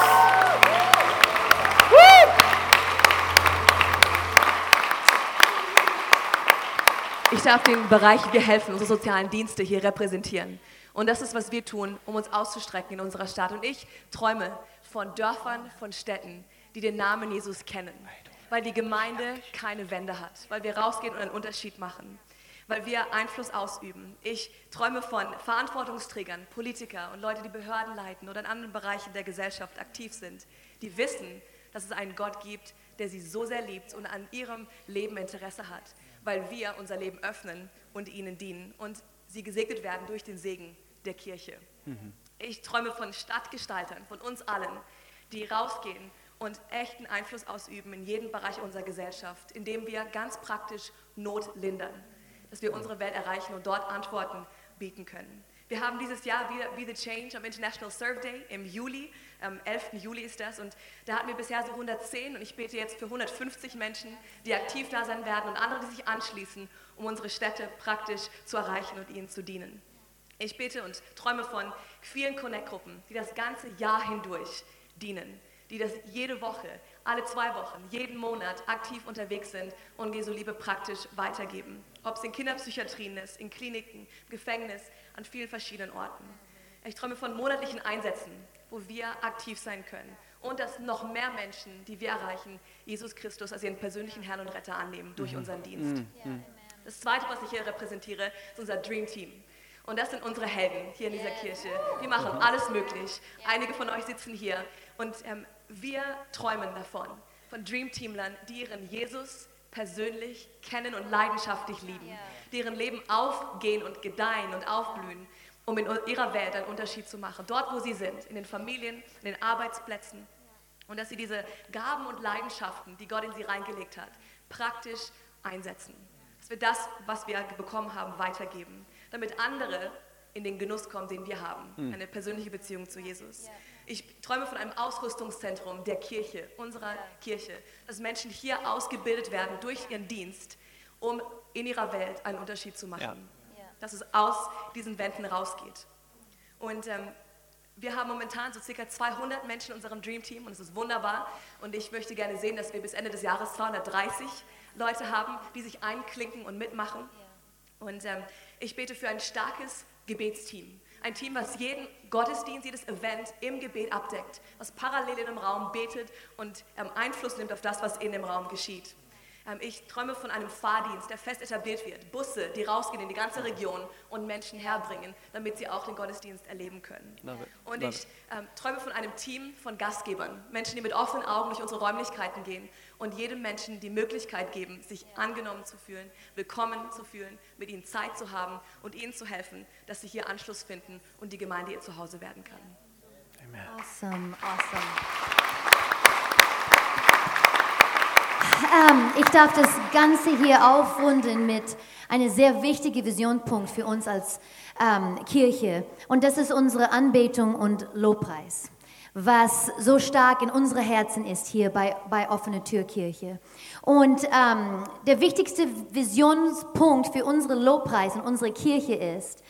Ich darf den Bereich Wir helfen, unsere sozialen Dienste hier repräsentieren. Und das ist, was wir tun, um uns auszustrecken in unserer Stadt. Und ich träume von Dörfern, von Städten, die den Namen Jesus kennen. Weil die Gemeinde keine Wände hat. Weil wir rausgehen und einen Unterschied machen. Weil wir Einfluss ausüben. Ich träume von Verantwortungsträgern, Politiker und Leute, die Behörden leiten oder in anderen Bereichen der Gesellschaft aktiv sind, die wissen, dass es einen Gott gibt, der sie so sehr liebt und an ihrem Leben Interesse hat, weil wir unser Leben öffnen und ihnen dienen und sie gesegnet werden durch den Segen der Kirche. Ich träume von Stadtgestaltern, von uns allen, die rausgehen und echten Einfluss ausüben in jedem Bereich unserer Gesellschaft, indem wir ganz praktisch Not lindern, dass wir unsere Welt erreichen und dort Antworten bieten können. Wir haben dieses Jahr wieder Be the Change am International Serve Day im Juli, am 11. Juli ist das und da hatten wir bisher so 110 und ich bete jetzt für 150 Menschen, die aktiv da sein werden und andere, die sich anschließen, um unsere Städte praktisch zu erreichen und ihnen zu dienen. Ich bete und träume von vielen Connect-Gruppen, die das ganze Jahr hindurch dienen, die das jede Woche alle zwei Wochen, jeden Monat aktiv unterwegs sind und Jesu Liebe praktisch weitergeben. Ob es in Kinderpsychiatrien ist, in Kliniken, Gefängnis, an vielen verschiedenen Orten. Ich träume von monatlichen Einsätzen, wo wir aktiv sein können und dass noch mehr Menschen, die wir erreichen, Jesus Christus als ihren persönlichen Herrn und Retter annehmen durch Mhm. unseren Dienst. Mhm. Das Zweite, was ich hier repräsentiere, ist unser Dream Team. Und das sind unsere Helden hier in dieser Kirche. Die machen alles möglich. Einige von euch sitzen hier und ähm, wir träumen davon, von Dream Teamlern, die ihren Jesus persönlich kennen und leidenschaftlich lieben, die ihren Leben aufgehen und gedeihen und aufblühen, um in ihrer Welt einen Unterschied zu machen. Dort, wo sie sind, in den Familien, in den Arbeitsplätzen. Und dass sie diese Gaben und Leidenschaften, die Gott in sie reingelegt hat, praktisch einsetzen. Dass wir das, was wir bekommen haben, weitergeben, damit andere in den Genuss kommen, den wir haben. Hm. Eine persönliche Beziehung zu Jesus. Ich träume von einem Ausrüstungszentrum der Kirche, unserer Kirche, dass Menschen hier ausgebildet werden durch ihren Dienst, um in ihrer Welt einen Unterschied zu machen. Dass es aus diesen Wänden rausgeht. Und ähm, wir haben momentan so circa 200 Menschen in unserem Dream Team und es ist wunderbar. Und ich möchte gerne sehen, dass wir bis Ende des Jahres 230 Leute haben, die sich einklinken und mitmachen. Und ähm, ich bete für ein starkes Gebetsteam. Ein Team, was jeden Gottesdienst, jedes Event im Gebet abdeckt, was parallel in dem Raum betet und ähm, Einfluss nimmt auf das, was in dem Raum geschieht. Ähm, ich träume von einem Fahrdienst, der fest etabliert wird. Busse, die rausgehen in die ganze Region und Menschen herbringen, damit sie auch den Gottesdienst erleben können. Und ich ähm, träume von einem Team von Gastgebern, Menschen, die mit offenen Augen durch unsere Räumlichkeiten gehen und jedem Menschen die Möglichkeit geben, sich angenommen zu fühlen, willkommen zu fühlen, mit ihnen Zeit zu haben und ihnen zu helfen, dass sie hier Anschluss finden und die Gemeinde ihr Zuhause werden kann. Awesome, awesome. Ähm, ich darf das Ganze hier aufrunden mit einem sehr wichtigen Visionpunkt für uns als ähm, Kirche. Und das ist unsere Anbetung und Lobpreis, was so stark in unsere Herzen ist hier bei, bei Offene Tür Kirche. Und ähm, der wichtigste Visionspunkt für unsere Lobpreis und unsere Kirche ist,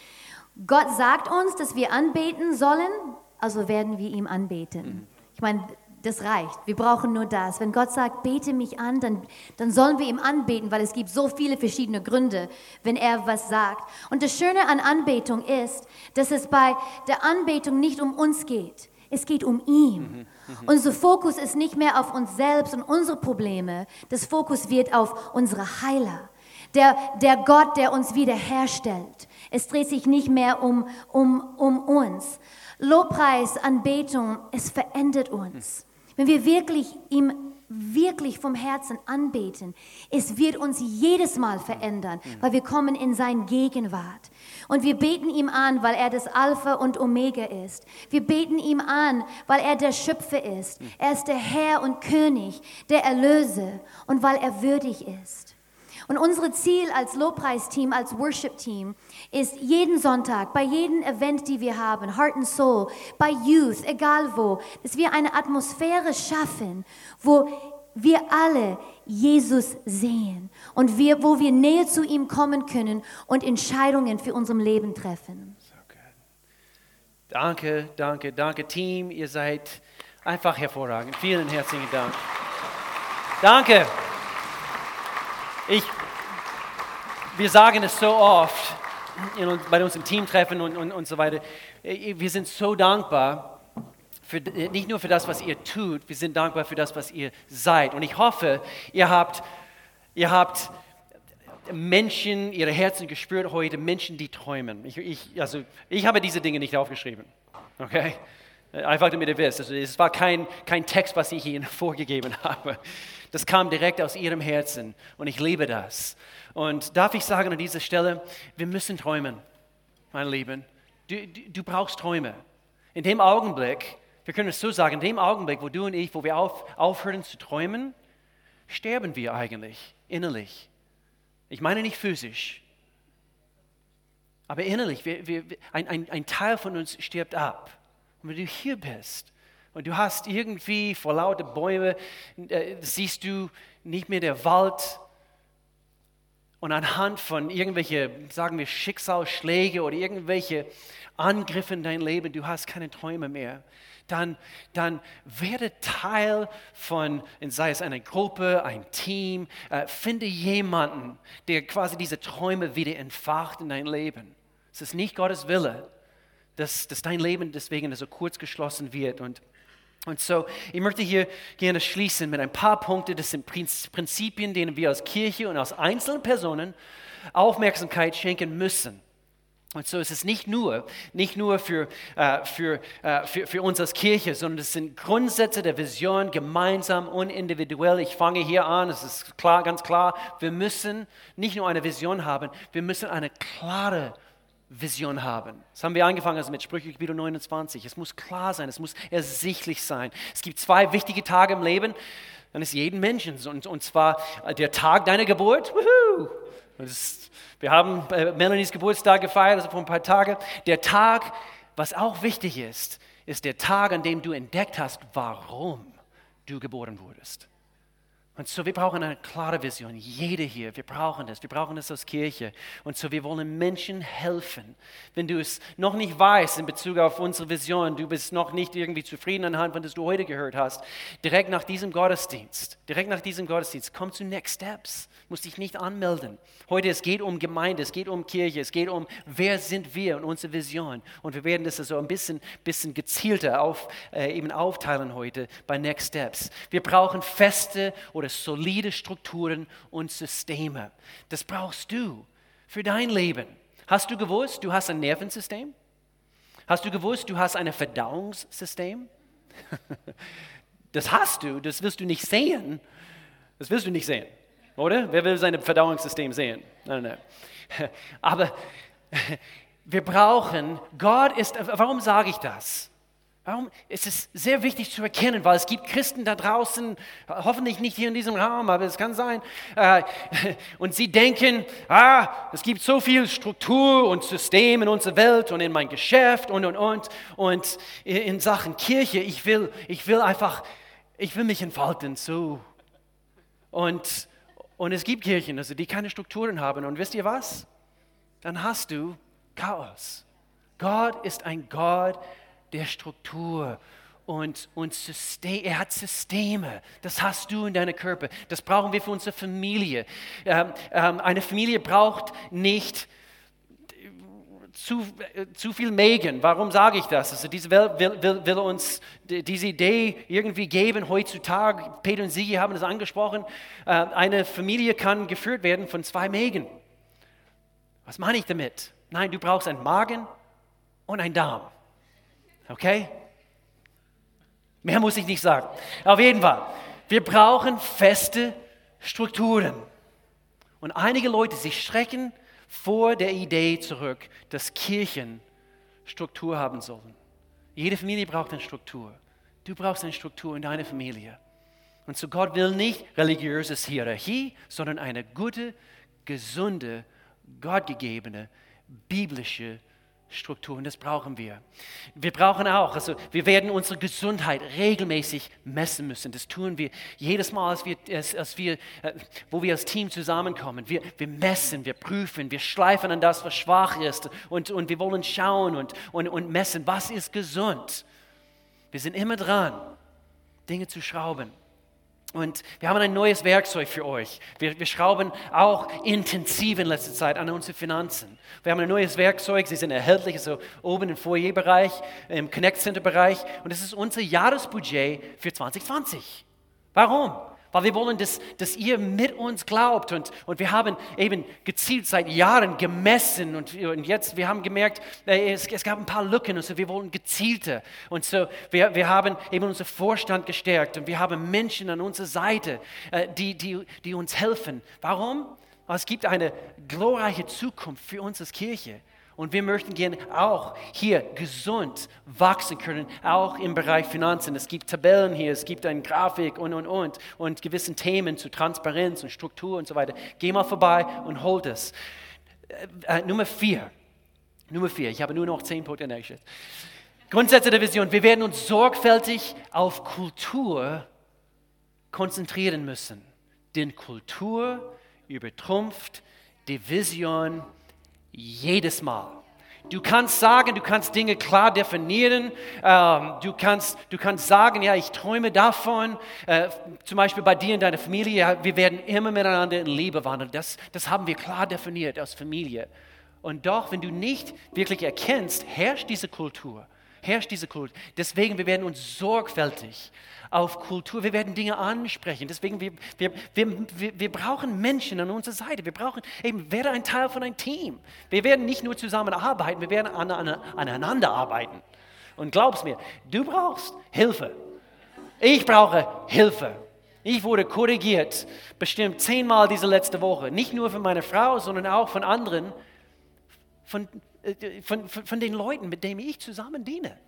Gott sagt uns, dass wir anbeten sollen, also werden wir ihm anbeten. Ich meine, das reicht. Wir brauchen nur das. Wenn Gott sagt, bete mich an, dann, dann sollen wir ihm anbeten, weil es gibt so viele verschiedene Gründe, wenn er was sagt. Und das Schöne an Anbetung ist, dass es bei der Anbetung nicht um uns geht. Es geht um ihn. Unser Fokus ist nicht mehr auf uns selbst und unsere Probleme. Das Fokus wird auf unsere Heiler. Der, der Gott, der uns wiederherstellt. Es dreht sich nicht mehr um, um, um uns. Lobpreis, Anbetung, es verändert uns. Wenn wir wirklich ihm wirklich vom Herzen anbeten, es wird uns jedes Mal verändern, weil wir kommen in sein Gegenwart. Und wir beten ihm an, weil er das Alpha und Omega ist. Wir beten ihm an, weil er der Schöpfer ist. Er ist der Herr und König, der Erlöser und weil er würdig ist. Und unser Ziel als Lobpreisteam, als Worship-Team ist jeden Sonntag, bei jedem Event, die wir haben, Heart and Soul, bei Youth, egal wo, dass wir eine Atmosphäre schaffen, wo wir alle Jesus sehen und wir, wo wir näher zu ihm kommen können und Entscheidungen für unser Leben treffen. Danke, danke, danke, Team. Ihr seid einfach hervorragend. Vielen herzlichen Dank. Danke. Ich, wir sagen es so oft in, bei uns im Teamtreffen und, und, und so weiter. Äh, Wir sind so dankbar, für, äh, nicht nur für das, was ihr tut, wir sind dankbar für das, was ihr seid. Und ich hoffe, ihr habt, ihr habt Menschen, ihre Herzen gespürt heute, Menschen, die träumen. Ich, ich, also, ich habe diese Dinge nicht aufgeschrieben. Okay? Einfach damit ihr wisst. Also, es war kein, kein Text, was ich Ihnen [LAUGHS] vorgegeben habe. Das kam direkt aus Ihrem Herzen und ich liebe das. Und darf ich sagen an dieser Stelle, wir müssen träumen, meine Lieben. Du, du, du brauchst Träume. In dem Augenblick, wir können es so sagen, in dem Augenblick, wo du und ich, wo wir auf, aufhören zu träumen, sterben wir eigentlich innerlich. Ich meine nicht physisch, aber innerlich. Wir, wir, ein, ein, ein Teil von uns stirbt ab. Und wenn du hier bist und du hast irgendwie vor lauter Bäume, äh, siehst du nicht mehr der Wald und anhand von irgendwelche, sagen wir, Schicksalsschläge oder irgendwelche Angriffe in dein Leben, du hast keine Träume mehr, dann, dann werde Teil von, sei es eine Gruppe, ein Team, äh, finde jemanden, der quasi diese Träume wieder entfacht in dein Leben. Es ist nicht Gottes Wille, dass, dass dein Leben deswegen so kurz geschlossen wird und und so, ich möchte hier gerne schließen mit ein paar Punkten. Das sind Prinzipien, denen wir als Kirche und als einzelne Personen Aufmerksamkeit schenken müssen. Und so ist es nicht nur, nicht nur für, äh, für, äh, für, für uns als Kirche, sondern es sind Grundsätze der Vision, gemeinsam und individuell. Ich fange hier an, es ist klar, ganz klar, wir müssen nicht nur eine Vision haben, wir müssen eine klare Vision Vision haben. Das haben wir angefangen also mit Sprüche Kapitel 29. Es muss klar sein, es muss ersichtlich sein. Es gibt zwei wichtige Tage im Leben, ist jeden Menschen. Und, und zwar der Tag deiner Geburt. Ist, wir haben äh, Melanies Geburtstag gefeiert, also vor ein paar Tagen. Der Tag, was auch wichtig ist, ist der Tag, an dem du entdeckt hast, warum du geboren wurdest. Und so, wir brauchen eine klare Vision. Jede hier, wir brauchen das. Wir brauchen das als Kirche. Und so, wir wollen Menschen helfen. Wenn du es noch nicht weißt in Bezug auf unsere Vision, du bist noch nicht irgendwie zufrieden anhand von dem, was du heute gehört hast, direkt nach diesem Gottesdienst, direkt nach diesem Gottesdienst, komm zu Next Steps. Musst dich nicht anmelden. Heute, es geht um Gemeinde, es geht um Kirche, es geht um, wer sind wir und unsere Vision. Und wir werden das so ein bisschen, bisschen gezielter auf, äh, eben aufteilen heute bei Next Steps. Wir brauchen feste oder solide Strukturen und Systeme. Das brauchst du für dein Leben. Hast du gewusst, du hast ein Nervensystem? Hast du gewusst, du hast ein Verdauungssystem? [LAUGHS] Das hast du, das wirst du nicht sehen. Das wirst du nicht sehen, oder? Wer will sein Verdauungssystem sehen? Nein, nein. [LAUGHS] Aber [LAUGHS] wir brauchen, Gott ist, warum sage ich das? Warum ist es sehr wichtig zu erkennen, weil es gibt Christen da draußen, hoffentlich nicht hier in diesem Raum, aber es kann sein, äh, [LAUGHS] und sie denken, ah, es gibt so viel Struktur und System in unserer Welt und in mein Geschäft und, und, und, und in Sachen Kirche, ich will, ich will einfach, ich will mich entfalten, so. Und, und es gibt Kirchen, also die keine Strukturen haben und wisst ihr was? Dann hast du Chaos. Gott ist ein Gott, der Struktur und, und System, er hat Systeme. Das hast du in deinem Körper. Das brauchen wir für unsere Familie. Ähm, ähm, eine Familie braucht nicht zu, äh, zu viel Mägen. Warum sage ich das? Also diese Welt will, will, will, uns diese Idee irgendwie geben heutzutage. Peter und Sigi haben das angesprochen. Äh, eine Familie kann geführt werden von zwei Mägen. Was meine ich damit? Nein, du brauchst einen Magen und einen Darm. Okay? Mehr muss ich nicht sagen. Auf jeden Fall, wir brauchen feste Strukturen. Und einige Leute, sie schrecken vor der Idee zurück, dass Kirchen Struktur haben sollen. Jede Familie braucht eine Struktur. Du brauchst eine Struktur in deiner Familie. Und so Gott will nicht religiöses Hierarchie, sondern eine gute, gesunde, gottgegebene, biblische Strukturen, das brauchen wir. Wir brauchen auch, also wir werden unsere Gesundheit regelmäßig messen müssen. Das tun wir jedes Mal, als wir, als, wir, äh, wo wir als Team zusammenkommen. Wir, wir messen, wir prüfen, wir schleifen an das, was schwach ist und, und wir wollen schauen und, und, und messen, was ist gesund. Wir sind immer dran, Dinge zu schrauben. Und wir haben ein neues Werkzeug für euch. Wir, wir, schrauben auch intensiv in letzter Zeit an unsere Finanzen. Wir haben ein neues Werkzeug, sie sind erhältlich, so oben im Foyerbereich, im Connect Center Bereich. Und das ist unser Jahresbudget für 2020. Warum? Weil wir wollen, dass, dass ihr mit uns glaubt. Und, und wir haben eben gezielt seit Jahren gemessen und, und jetzt, wir haben gemerkt, äh, es, es gab ein paar Lücken und so, wir wollen gezielter. Und so, wir, wir haben eben unseren Vorstand gestärkt und wir haben Menschen an unserer Seite, äh, die, die, die uns helfen. Warum? Es gibt eine glorreiche Zukunft für uns als Kirche. Und wir möchten gerne auch hier gesund wachsen können, auch im Bereich Finanzen. Es gibt Tabellen hier, es gibt eine Grafik und, und, und, und gewissen Themen zu Transparenz und Struktur und so weiter. Geh mal vorbei und hol das. Äh, äh, Nummer vier. Nummer vier. Ich habe nur noch zehn Punkte. Grundsätze der Vision. Wir werden uns sorgfältig auf Kultur konzentrieren müssen. Denn Kultur übertrumpft die Vision jedes Mal. Du kannst sagen, du kannst Dinge klar definieren. Ähm, du, kannst, du kannst sagen, ja, ich träume davon. Äh, zum Beispiel bei dir in deiner Familie, wir werden immer miteinander in Liebe wandeln. Das, das haben wir klar definiert als Familie. Und doch, wenn du nicht wirklich erkennst, herrscht diese Kultur, herrscht diese Kultur. Deswegen, wir werden uns sorgfältig auf Kultur, wir werden Dinge ansprechen. Deswegen, wir, wir, wir, wir brauchen Menschen an unserer Seite. Wir brauchen eben, werde ein Teil von einem Team. Wir werden nicht nur zusammenarbeiten, wir werden an, an, aneinander arbeiten. Und glaub's mir, du brauchst Hilfe. Ich brauche Hilfe. Ich wurde korrigiert, bestimmt zehnmal diese letzte Woche. Nicht nur von meiner Frau, sondern auch von anderen, von, von, von, von den Leuten, mit denen ich zusammen diene.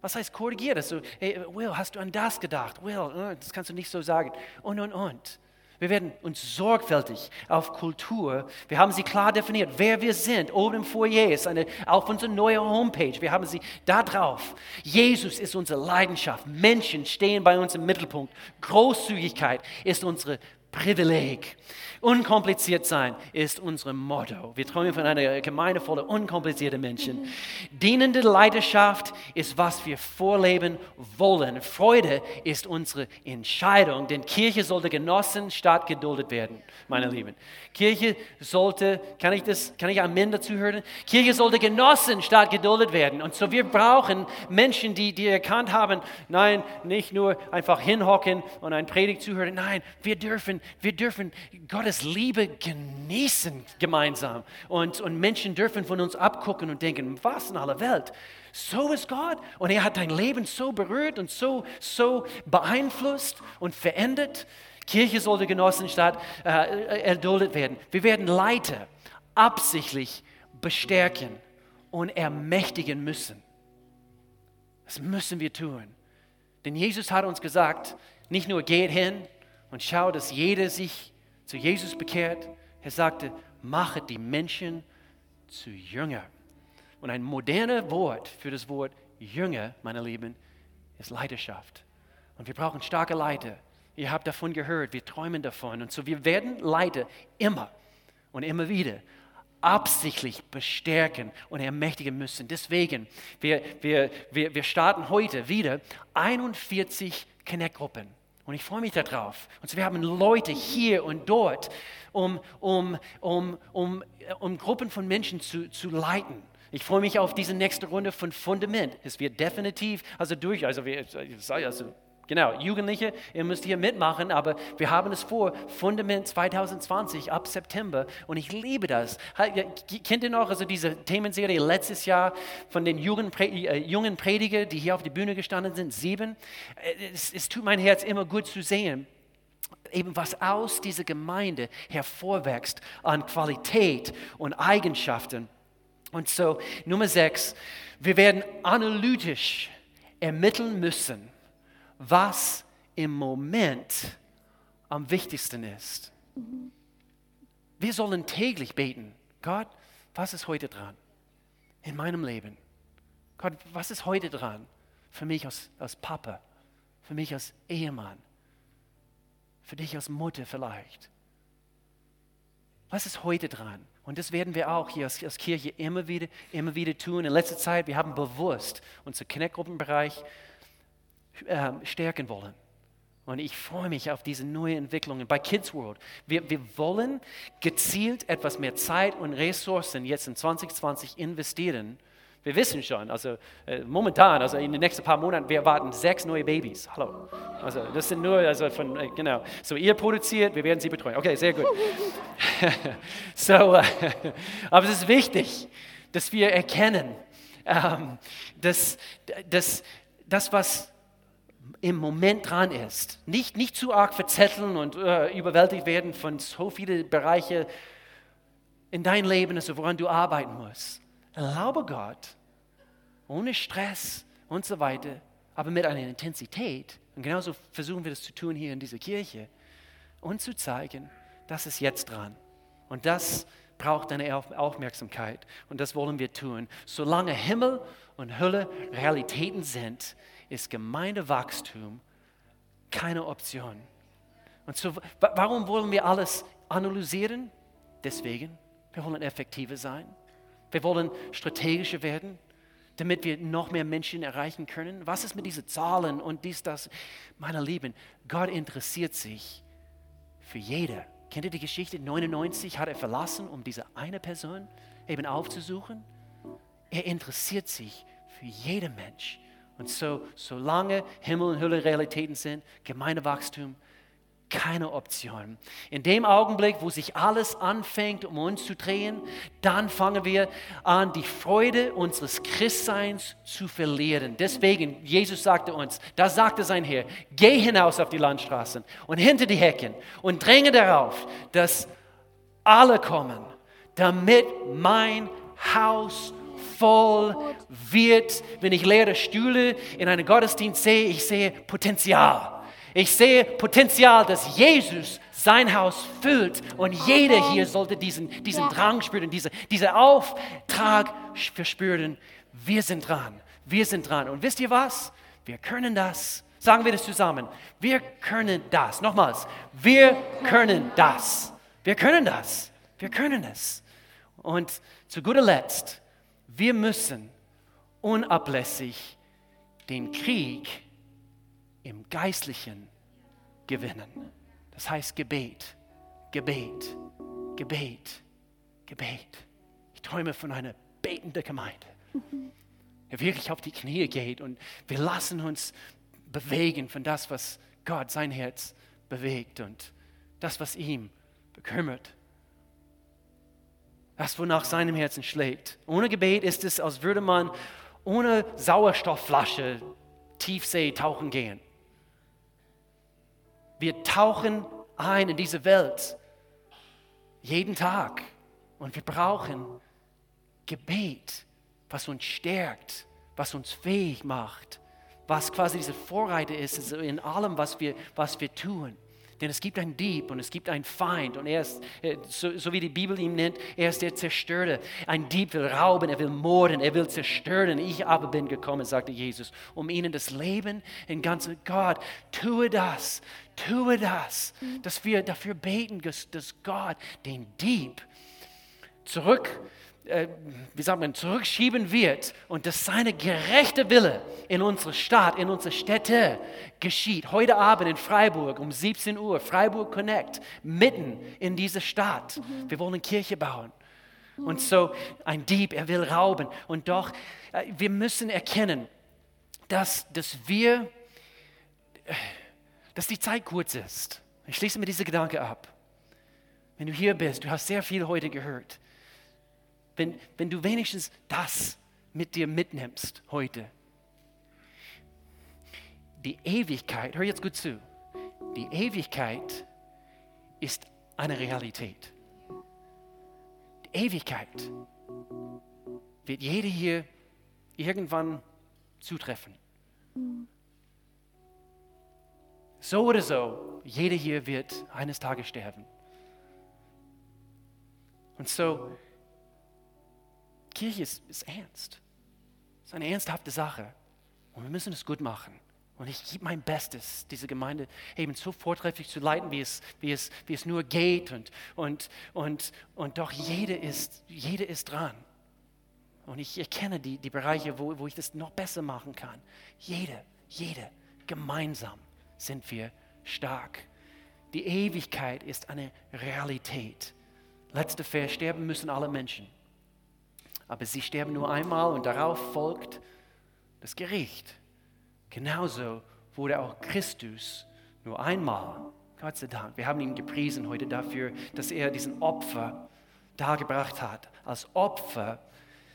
Was heißt korrigiert? Also, hey, Will, hast du an das gedacht? Will, äh, das kannst du nicht so sagen. Und, und, und. Wir werden uns sorgfältig auf Kultur, wir haben sie klar definiert, wer wir sind. Oben im Foyer ist eine, auf unserer neuen Homepage, wir haben sie da drauf. Jesus ist unsere Leidenschaft. Menschen stehen bei uns im Mittelpunkt. Großzügigkeit ist unsere Privileg. Unkompliziert sein ist unser Motto. Wir träumen von einer Gemeinde voller unkomplizierter Menschen. Dienende Leidenschaft ist, was wir vorleben wollen. Freude ist unsere Entscheidung, denn Kirche sollte genossen statt geduldet werden, meine Lieben. Kirche sollte, kann ich das, kann ich Amen dazu hören? Kirche sollte genossen statt geduldet werden. Und so wir brauchen Menschen, die, die erkannt haben, nein, nicht nur einfach hinhocken und ein Predigt zuhören. Nein, wir dürfen, wir dürfen Gottes Liebe genießen gemeinsam. Und, und Menschen dürfen von uns abgucken und denken, was in aller Welt? So ist Gott. Und er hat dein Leben so berührt und so, so beeinflusst und verändert. Kirche sollte genossen statt äh, erduldet werden. Wir werden Leiter absichtlich bestärken und ermächtigen müssen. Das müssen wir tun. Denn Jesus hat uns gesagt, nicht nur geht hin und schaut, dass jeder sich zu Jesus bekehrt. Er sagte, mache die Menschen zu Jünger. Und ein modernes Wort für das Wort Jünger, meine Lieben, ist Leidenschaft. Und wir brauchen starke Leiter. Ihr habt davon gehört, wir träumen davon. Und so wir werden Leiter immer und immer wieder absichtlich bestärken und ermächtigen müssen. Deswegen, wir, wir, wir, wir starten heute wieder 41 Connect-Gruppen. Und ich freue mich darauf. Und wir haben Leute hier und dort, um, um, um, um, um Gruppen von Menschen zu, zu leiten. Ich freue mich auf diese nächste Runde von Fundament. Es wird definitiv, also durch, also, wir, also Genau, Jugendliche, ihr müsst hier mitmachen, aber wir haben es vor, Fundament 2020 ab September und ich liebe das. Kennt ihr noch also diese Themenserie letztes Jahr von den jungen, äh, jungen Prediger, die hier auf die Bühne gestanden sind, sieben? Äh, es, es tut mein Herz immer gut zu sehen, eben was aus dieser Gemeinde hervorwächst an Qualität und Eigenschaften. Und so, Nummer sechs, wir werden analytisch ermitteln müssen, was im Moment am wichtigsten ist. Wir sollen täglich beten. Gott, was ist heute dran in meinem Leben? Gott, was ist heute dran für mich als, als Papa, für mich als Ehemann, für dich als Mutter vielleicht? Was ist heute dran? Und das werden wir auch hier als, als, Kirche immer wieder, immer wieder tun. In letzter Zeit, wir haben bewusst unser Connect-Gruppenbereich äh, stärken wollen. Und ich freue mich auf diese neuen Entwicklungen bei Kids World. Wir, wir wollen gezielt etwas mehr Zeit und Ressourcen jetzt in 2020 investieren. Wir wissen schon, also äh, momentan, also in den nächsten paar Monaten, wir erwarten sechs neue Babys. Hallo. Also das sind nur, also von, äh, genau. So ihr produziert, wir werden sie betreuen. Okay, sehr gut. [LAUGHS] so, äh, [LAUGHS] aber es ist wichtig, dass wir erkennen, ähm, dass, dass das, was im Moment dran ist. Nicht, nicht zu arg verzetteln und äh, überwältigt werden von so vielen Bereichen in dein Leben, also woran du arbeiten musst. Erlaube Gott, ohne Stress und so weiter, aber mit einer Intensität. Und genauso versuchen wir das zu tun hier in dieser Kirche. Und zu zeigen, das ist jetzt dran. Und das braucht deine Aufmerksamkeit. Und das wollen wir tun. Solange Himmel und Hölle Realitäten sind, ist Gemeindewachstum keine Option. Und so, warum wollen wir alles analysieren? Deswegen, Wir wollen effektiver sein. Wir wollen strategischer werden, damit wir noch mehr Menschen erreichen können. Was ist mit diesen Zahlen und dies, das? Meine Lieben, Gott interessiert sich für jede. Kennt ihr die Geschichte? 99 hat er verlassen, um diese eine Person eben aufzusuchen. Er interessiert sich für jeden Mensch. Und so, solange Himmel und Hölle Realitäten sind, Gemeindewachstum, keine Option. In dem Augenblick, wo sich alles anfängt, um uns zu drehen, dann fangen wir an, die Freude unseres Christseins zu verlieren. Deswegen, Jesus sagte uns, da sagte sein Herr, geh hinaus auf die Landstraßen und hinter die Hecken und dränge darauf, dass alle kommen, damit mein Haus voll wird. Wenn ich leere Stühle in einem Gottesdienst sehe, ich sehe Potenzial. Ich sehe Potenzial, dass Jesus sein Haus füllt und jeder hier sollte diesen, diesen Drang spüren, diese, diesen Auftrag verspüren. Wir sind dran, wir sind dran. Und wisst ihr was? Wir können das. Sagen wir das zusammen. Wir können das. Nochmals, wir können das. Wir können das. Wir können es. Und zu guter Letzt, wir müssen unablässig den Krieg im Geistlichen gewinnen. Das heißt Gebet, Gebet, Gebet, Gebet. Ich träume von einer betenden Gemeinde, der wirklich auf die Knie geht und wir lassen uns bewegen von das, was Gott sein Herz bewegt und das, was ihm bekümmert. Das, wonach seinem Herzen schlägt. Ohne Gebet ist es, als würde man ohne Sauerstoffflasche Tiefsee tauchen gehen. Wir tauchen ein in diese Welt jeden Tag und wir brauchen Gebet, was uns stärkt, was uns fähig macht, was quasi diese Vorreiter ist in allem, was wir, was wir tun. Denn es gibt einen Dieb und es gibt einen Feind und er ist, äh, so, so, wie die Bibel ihn nennt, er ist der Zerstörte. Ein Dieb will rauben, er will morden, er will zerstören. Ich aber bin gekommen, sagte Jesus, um ihnen das Leben in ganzer Gott, tue das, tue das, dass wir dafür beten, dass Gott den Dieb zurück äh, wie sagt man, zurückschieben wird und dass seine gerechte Wille in unsere Stadt, in unsere Städte geschieht. Heute Abend in Freiburg um 17 Uhr, Freiburg Connect, mitten in dieser Stadt. Mhm. Wir wollen Kirche bauen. Und so ein Dieb, er will rauben. Und doch, äh, wir müssen erkennen, dass, dass wir, dass die Zeit kurz ist. Ich schließe mir diese Gedanke ab. Wenn du hier bist, du hast sehr viel heute gehört wenn, wenn du wenigstens das mit dir mitnimmst heute. Die Ewigkeit, hör jetzt gut zu, die Ewigkeit ist eine Realität. Die Ewigkeit wird jeder hier irgendwann zutreffen. So oder so, jeder hier wird eines Tages sterben. Und so, Kirche ist, ist ernst. Es ist eine ernsthafte Sache. Und wir müssen es gut machen. Und ich gebe mein Bestes, diese Gemeinde eben so vortrefflich zu leiten, wie es, wie es, wie es nur geht. Und, und, und, und doch jede ist, jede ist dran. Und ich erkenne die, die Bereiche, wo, wo ich das noch besser machen kann. Jede, jede, gemeinsam sind wir stark. Die Ewigkeit ist eine Realität. Letzter Vers, sterben müssen alle Menschen aber sie sterben nur einmal und darauf folgt das Gericht. Genauso wurde auch Christus nur einmal, Gott sei Dank, wir haben ihn gepriesen heute dafür, dass er diesen Opfer dargebracht hat, als Opfer,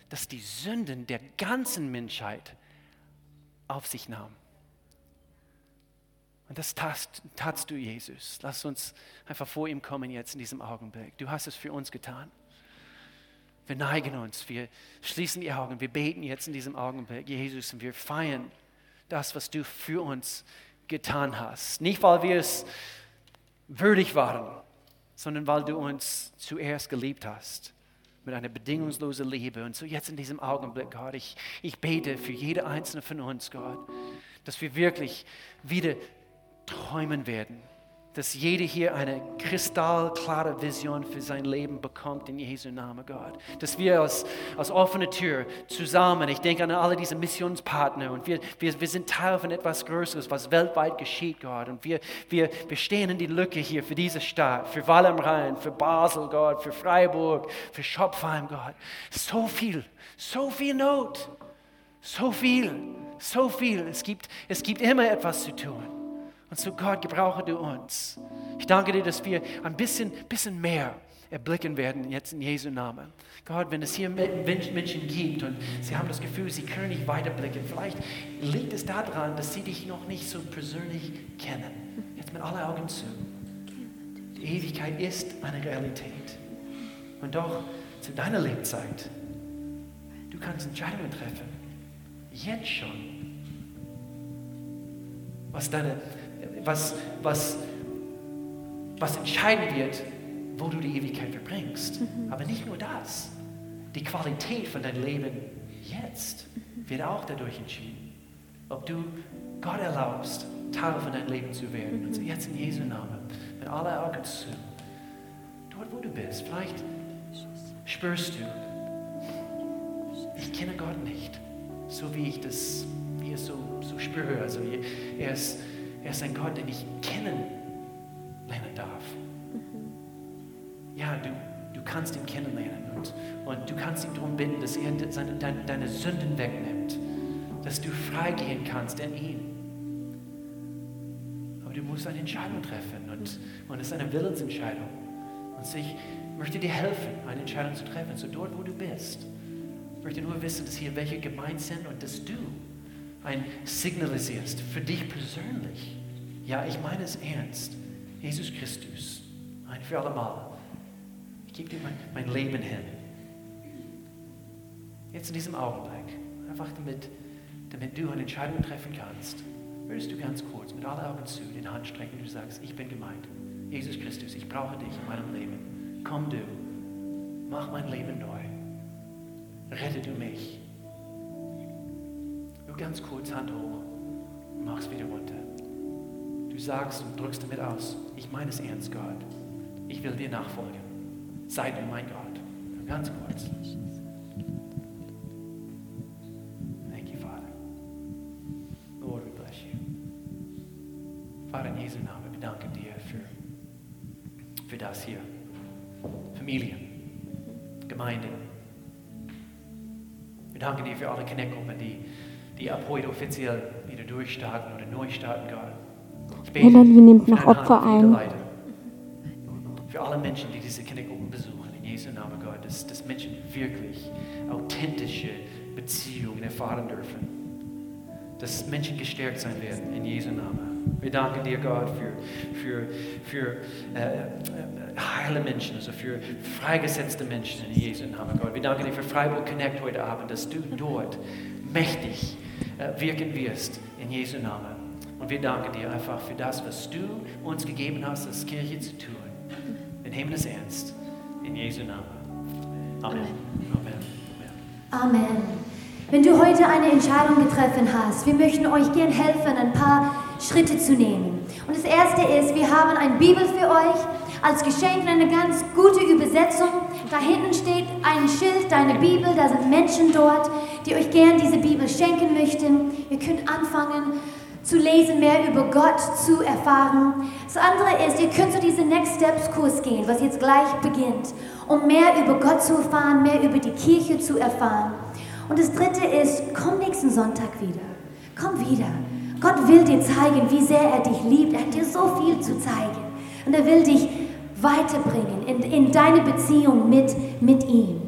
das die Sünden der ganzen Menschheit auf sich nahm. Und das tatst, tatst du, Jesus. Lass uns einfach vor ihm kommen jetzt in diesem Augenblick. Du hast es für uns getan. Wir neigen uns, wir schließen die Augen, wir beten jetzt in diesem Augenblick, Jesus, und wir feiern das, was du für uns getan hast. Nicht, weil wir es würdig waren, sondern weil du uns zuerst geliebt hast mit einer bedingungslosen Liebe. Und so jetzt in diesem Augenblick, Gott, ich, ich bete für jede einzelne von uns, Gott, dass wir wirklich wieder träumen werden dass jeder hier eine kristallklare Vision für sein Leben bekommt in Jesu Namen, Gott. Dass wir als, als offene Tür zusammen, ich denke an alle diese Missionspartner und wir, wir, wir sind Teil von etwas Größeres, was weltweit geschieht, Gott. Und wir, wir, wir stehen in die Lücke hier für diese Stadt, für Wall am Rhein, für Basel, Gott, für Freiburg, für Schopfheim, Gott. So viel, so viel Not, so viel, so viel. Es gibt, es gibt immer etwas zu tun. Und so Gott, gebrauche du uns. Ich danke dir, dass wir ein bisschen, bisschen mehr erblicken werden jetzt in Jesu Namen. Gott, wenn es hier Menschen gibt und sie haben das Gefühl, sie können nicht weiterblicken, vielleicht liegt es daran, dass sie dich noch nicht so persönlich kennen. Jetzt mit aller Augen zu. Die Ewigkeit ist eine Realität. Und doch zu deiner Lebzeit, du kannst Entscheidungen treffen. Jetzt schon. Was deine was, was, was entscheiden wird, wo du die Ewigkeit verbringst. Mhm. Aber nicht nur das. Die Qualität von deinem Leben jetzt wird auch dadurch entschieden. Ob du Gott erlaubst, Teil von deinem Leben zu werden. Mhm. Und jetzt in Jesu Namen, mit aller Augen zu. Dort, wo du bist, vielleicht spürst du, ich kenne Gott nicht, so wie ich das es so, so spüre. Also er ist er ist ein Gott, den ich kennenlernen darf. Ja, du, du kannst ihn kennenlernen und, und du kannst ihn darum bitten, dass er seine, deine, deine Sünden wegnimmt, dass du freigehen kannst in ihm. Aber du musst eine Entscheidung treffen und, und es ist eine Willensentscheidung. Und ich möchte dir helfen, eine Entscheidung zu treffen, so dort, wo du bist. Ich möchte nur wissen, dass hier welche gemeint sind und dass du ein signalisierst für dich persönlich. Ja, ich meine es ernst. Jesus Christus, ein für alle Mal. Ich gebe dir mein, mein Leben hin. Jetzt in diesem Augenblick, einfach damit, damit du eine Entscheidung treffen kannst, würdest du ganz kurz mit aller Augen zu den Hand strecken und du sagst, ich bin gemeint. Jesus Christus, ich brauche dich in meinem Leben. Komm du, mach mein Leben neu. Rette du mich. Ganz kurz Hand hoch und mach's wieder runter. Du sagst und drückst damit aus, ich meine es ernst, Gott. Ich will dir nachfolgen. Sei du mein Gott. Ganz kurz. Thank you, Father. Lord, we bless you. Vater, in Jesu Namen, wir danken dir für, für das hier. Familie, Gemeinde. Wir danken dir für alle Connect-Gruppen, die, ab heute offiziell wieder durchstarten oder neu starten, Gott. Melanie nimmt noch Opfer ein. Für alle Menschen, die diese Kindergruppen besuchen, in Jesu Namen Gott, dass, dass Menschen wirklich authentische Beziehungen erfahren dürfen. Dass Menschen gestärkt sein werden, in Jesu Namen. Wir danken dir, Gott, für, für, für äh, äh, heile Menschen, also für freigesetzte Menschen in Jesu Namen, Gott. Wir danken dir für Freiburg Connect heute Abend, dass du dort mächtig wirken wirst, in Jesu Namen. Und wir danken dir einfach für das, was du uns gegeben hast, als Kirche zu tun. Wir nehmen es ernst. In Jesu Namen. Amen. Amen. Amen. Wenn du heute eine Entscheidung getroffen hast, wir möchten euch gern helfen, ein paar Schritte zu nehmen. Und das erste ist, wir haben eine Bibel für euch als Geschenk, eine ganz gute Übersetzung. Da hinten steht ein Schild, deine Bibel, da sind Menschen dort, die euch gern diese Bibel schenken möchten. Ihr könnt anfangen zu lesen, mehr über Gott zu erfahren. Das andere ist, ihr könnt zu diesem Next Steps Kurs gehen, was jetzt gleich beginnt, um mehr über Gott zu erfahren, mehr über die Kirche zu erfahren. Und das dritte ist, komm nächsten Sonntag wieder. Komm wieder. Gott will dir zeigen, wie sehr er dich liebt. Er hat dir so viel zu zeigen. Und er will dich weiterbringen in, in deine Beziehung mit, mit ihm.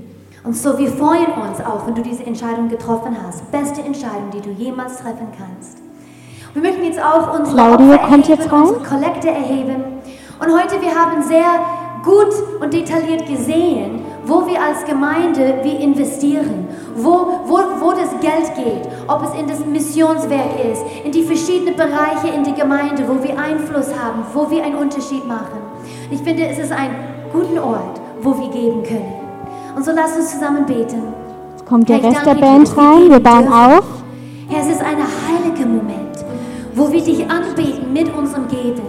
Und so, wir freuen uns auch, wenn du diese Entscheidung getroffen hast. Beste Entscheidung, die du jemals treffen kannst. Wir möchten jetzt auch unsere Claudia kommt jetzt unsere Kollekte erheben. Und heute, wir haben sehr gut und detailliert gesehen, wo wir als Gemeinde wir investieren, wo, wo, wo das Geld geht, ob es in das Missionswerk ist, in die verschiedenen Bereiche in der Gemeinde, wo wir Einfluss haben, wo wir einen Unterschied machen. Ich finde, es ist ein guter Ort, wo wir geben können. Und so lasst uns zusammen beten. Jetzt kommt der Rest der Band rein. Wir bauen auf. Herr, es ist ein heiliger Moment, wo wir dich anbeten mit unserem Geben.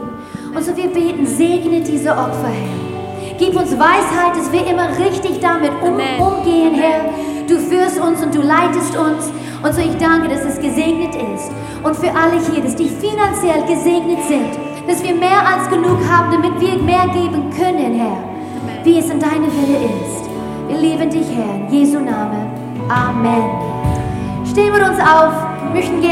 Und so wir beten, segne diese Opfer, Herr. Gib uns Weisheit, dass wir immer richtig damit um, umgehen, Herr. Du führst uns und du leitest uns. Und so ich danke, dass es gesegnet ist. Und für alle hier, dass die finanziell gesegnet sind. Dass wir mehr als genug haben, damit wir mehr geben können, Herr. Wie es in deiner Wille ist. Wir lieben dich, Herr. In Jesu Namen. Amen. Stehen wir uns auf. Möchten gerne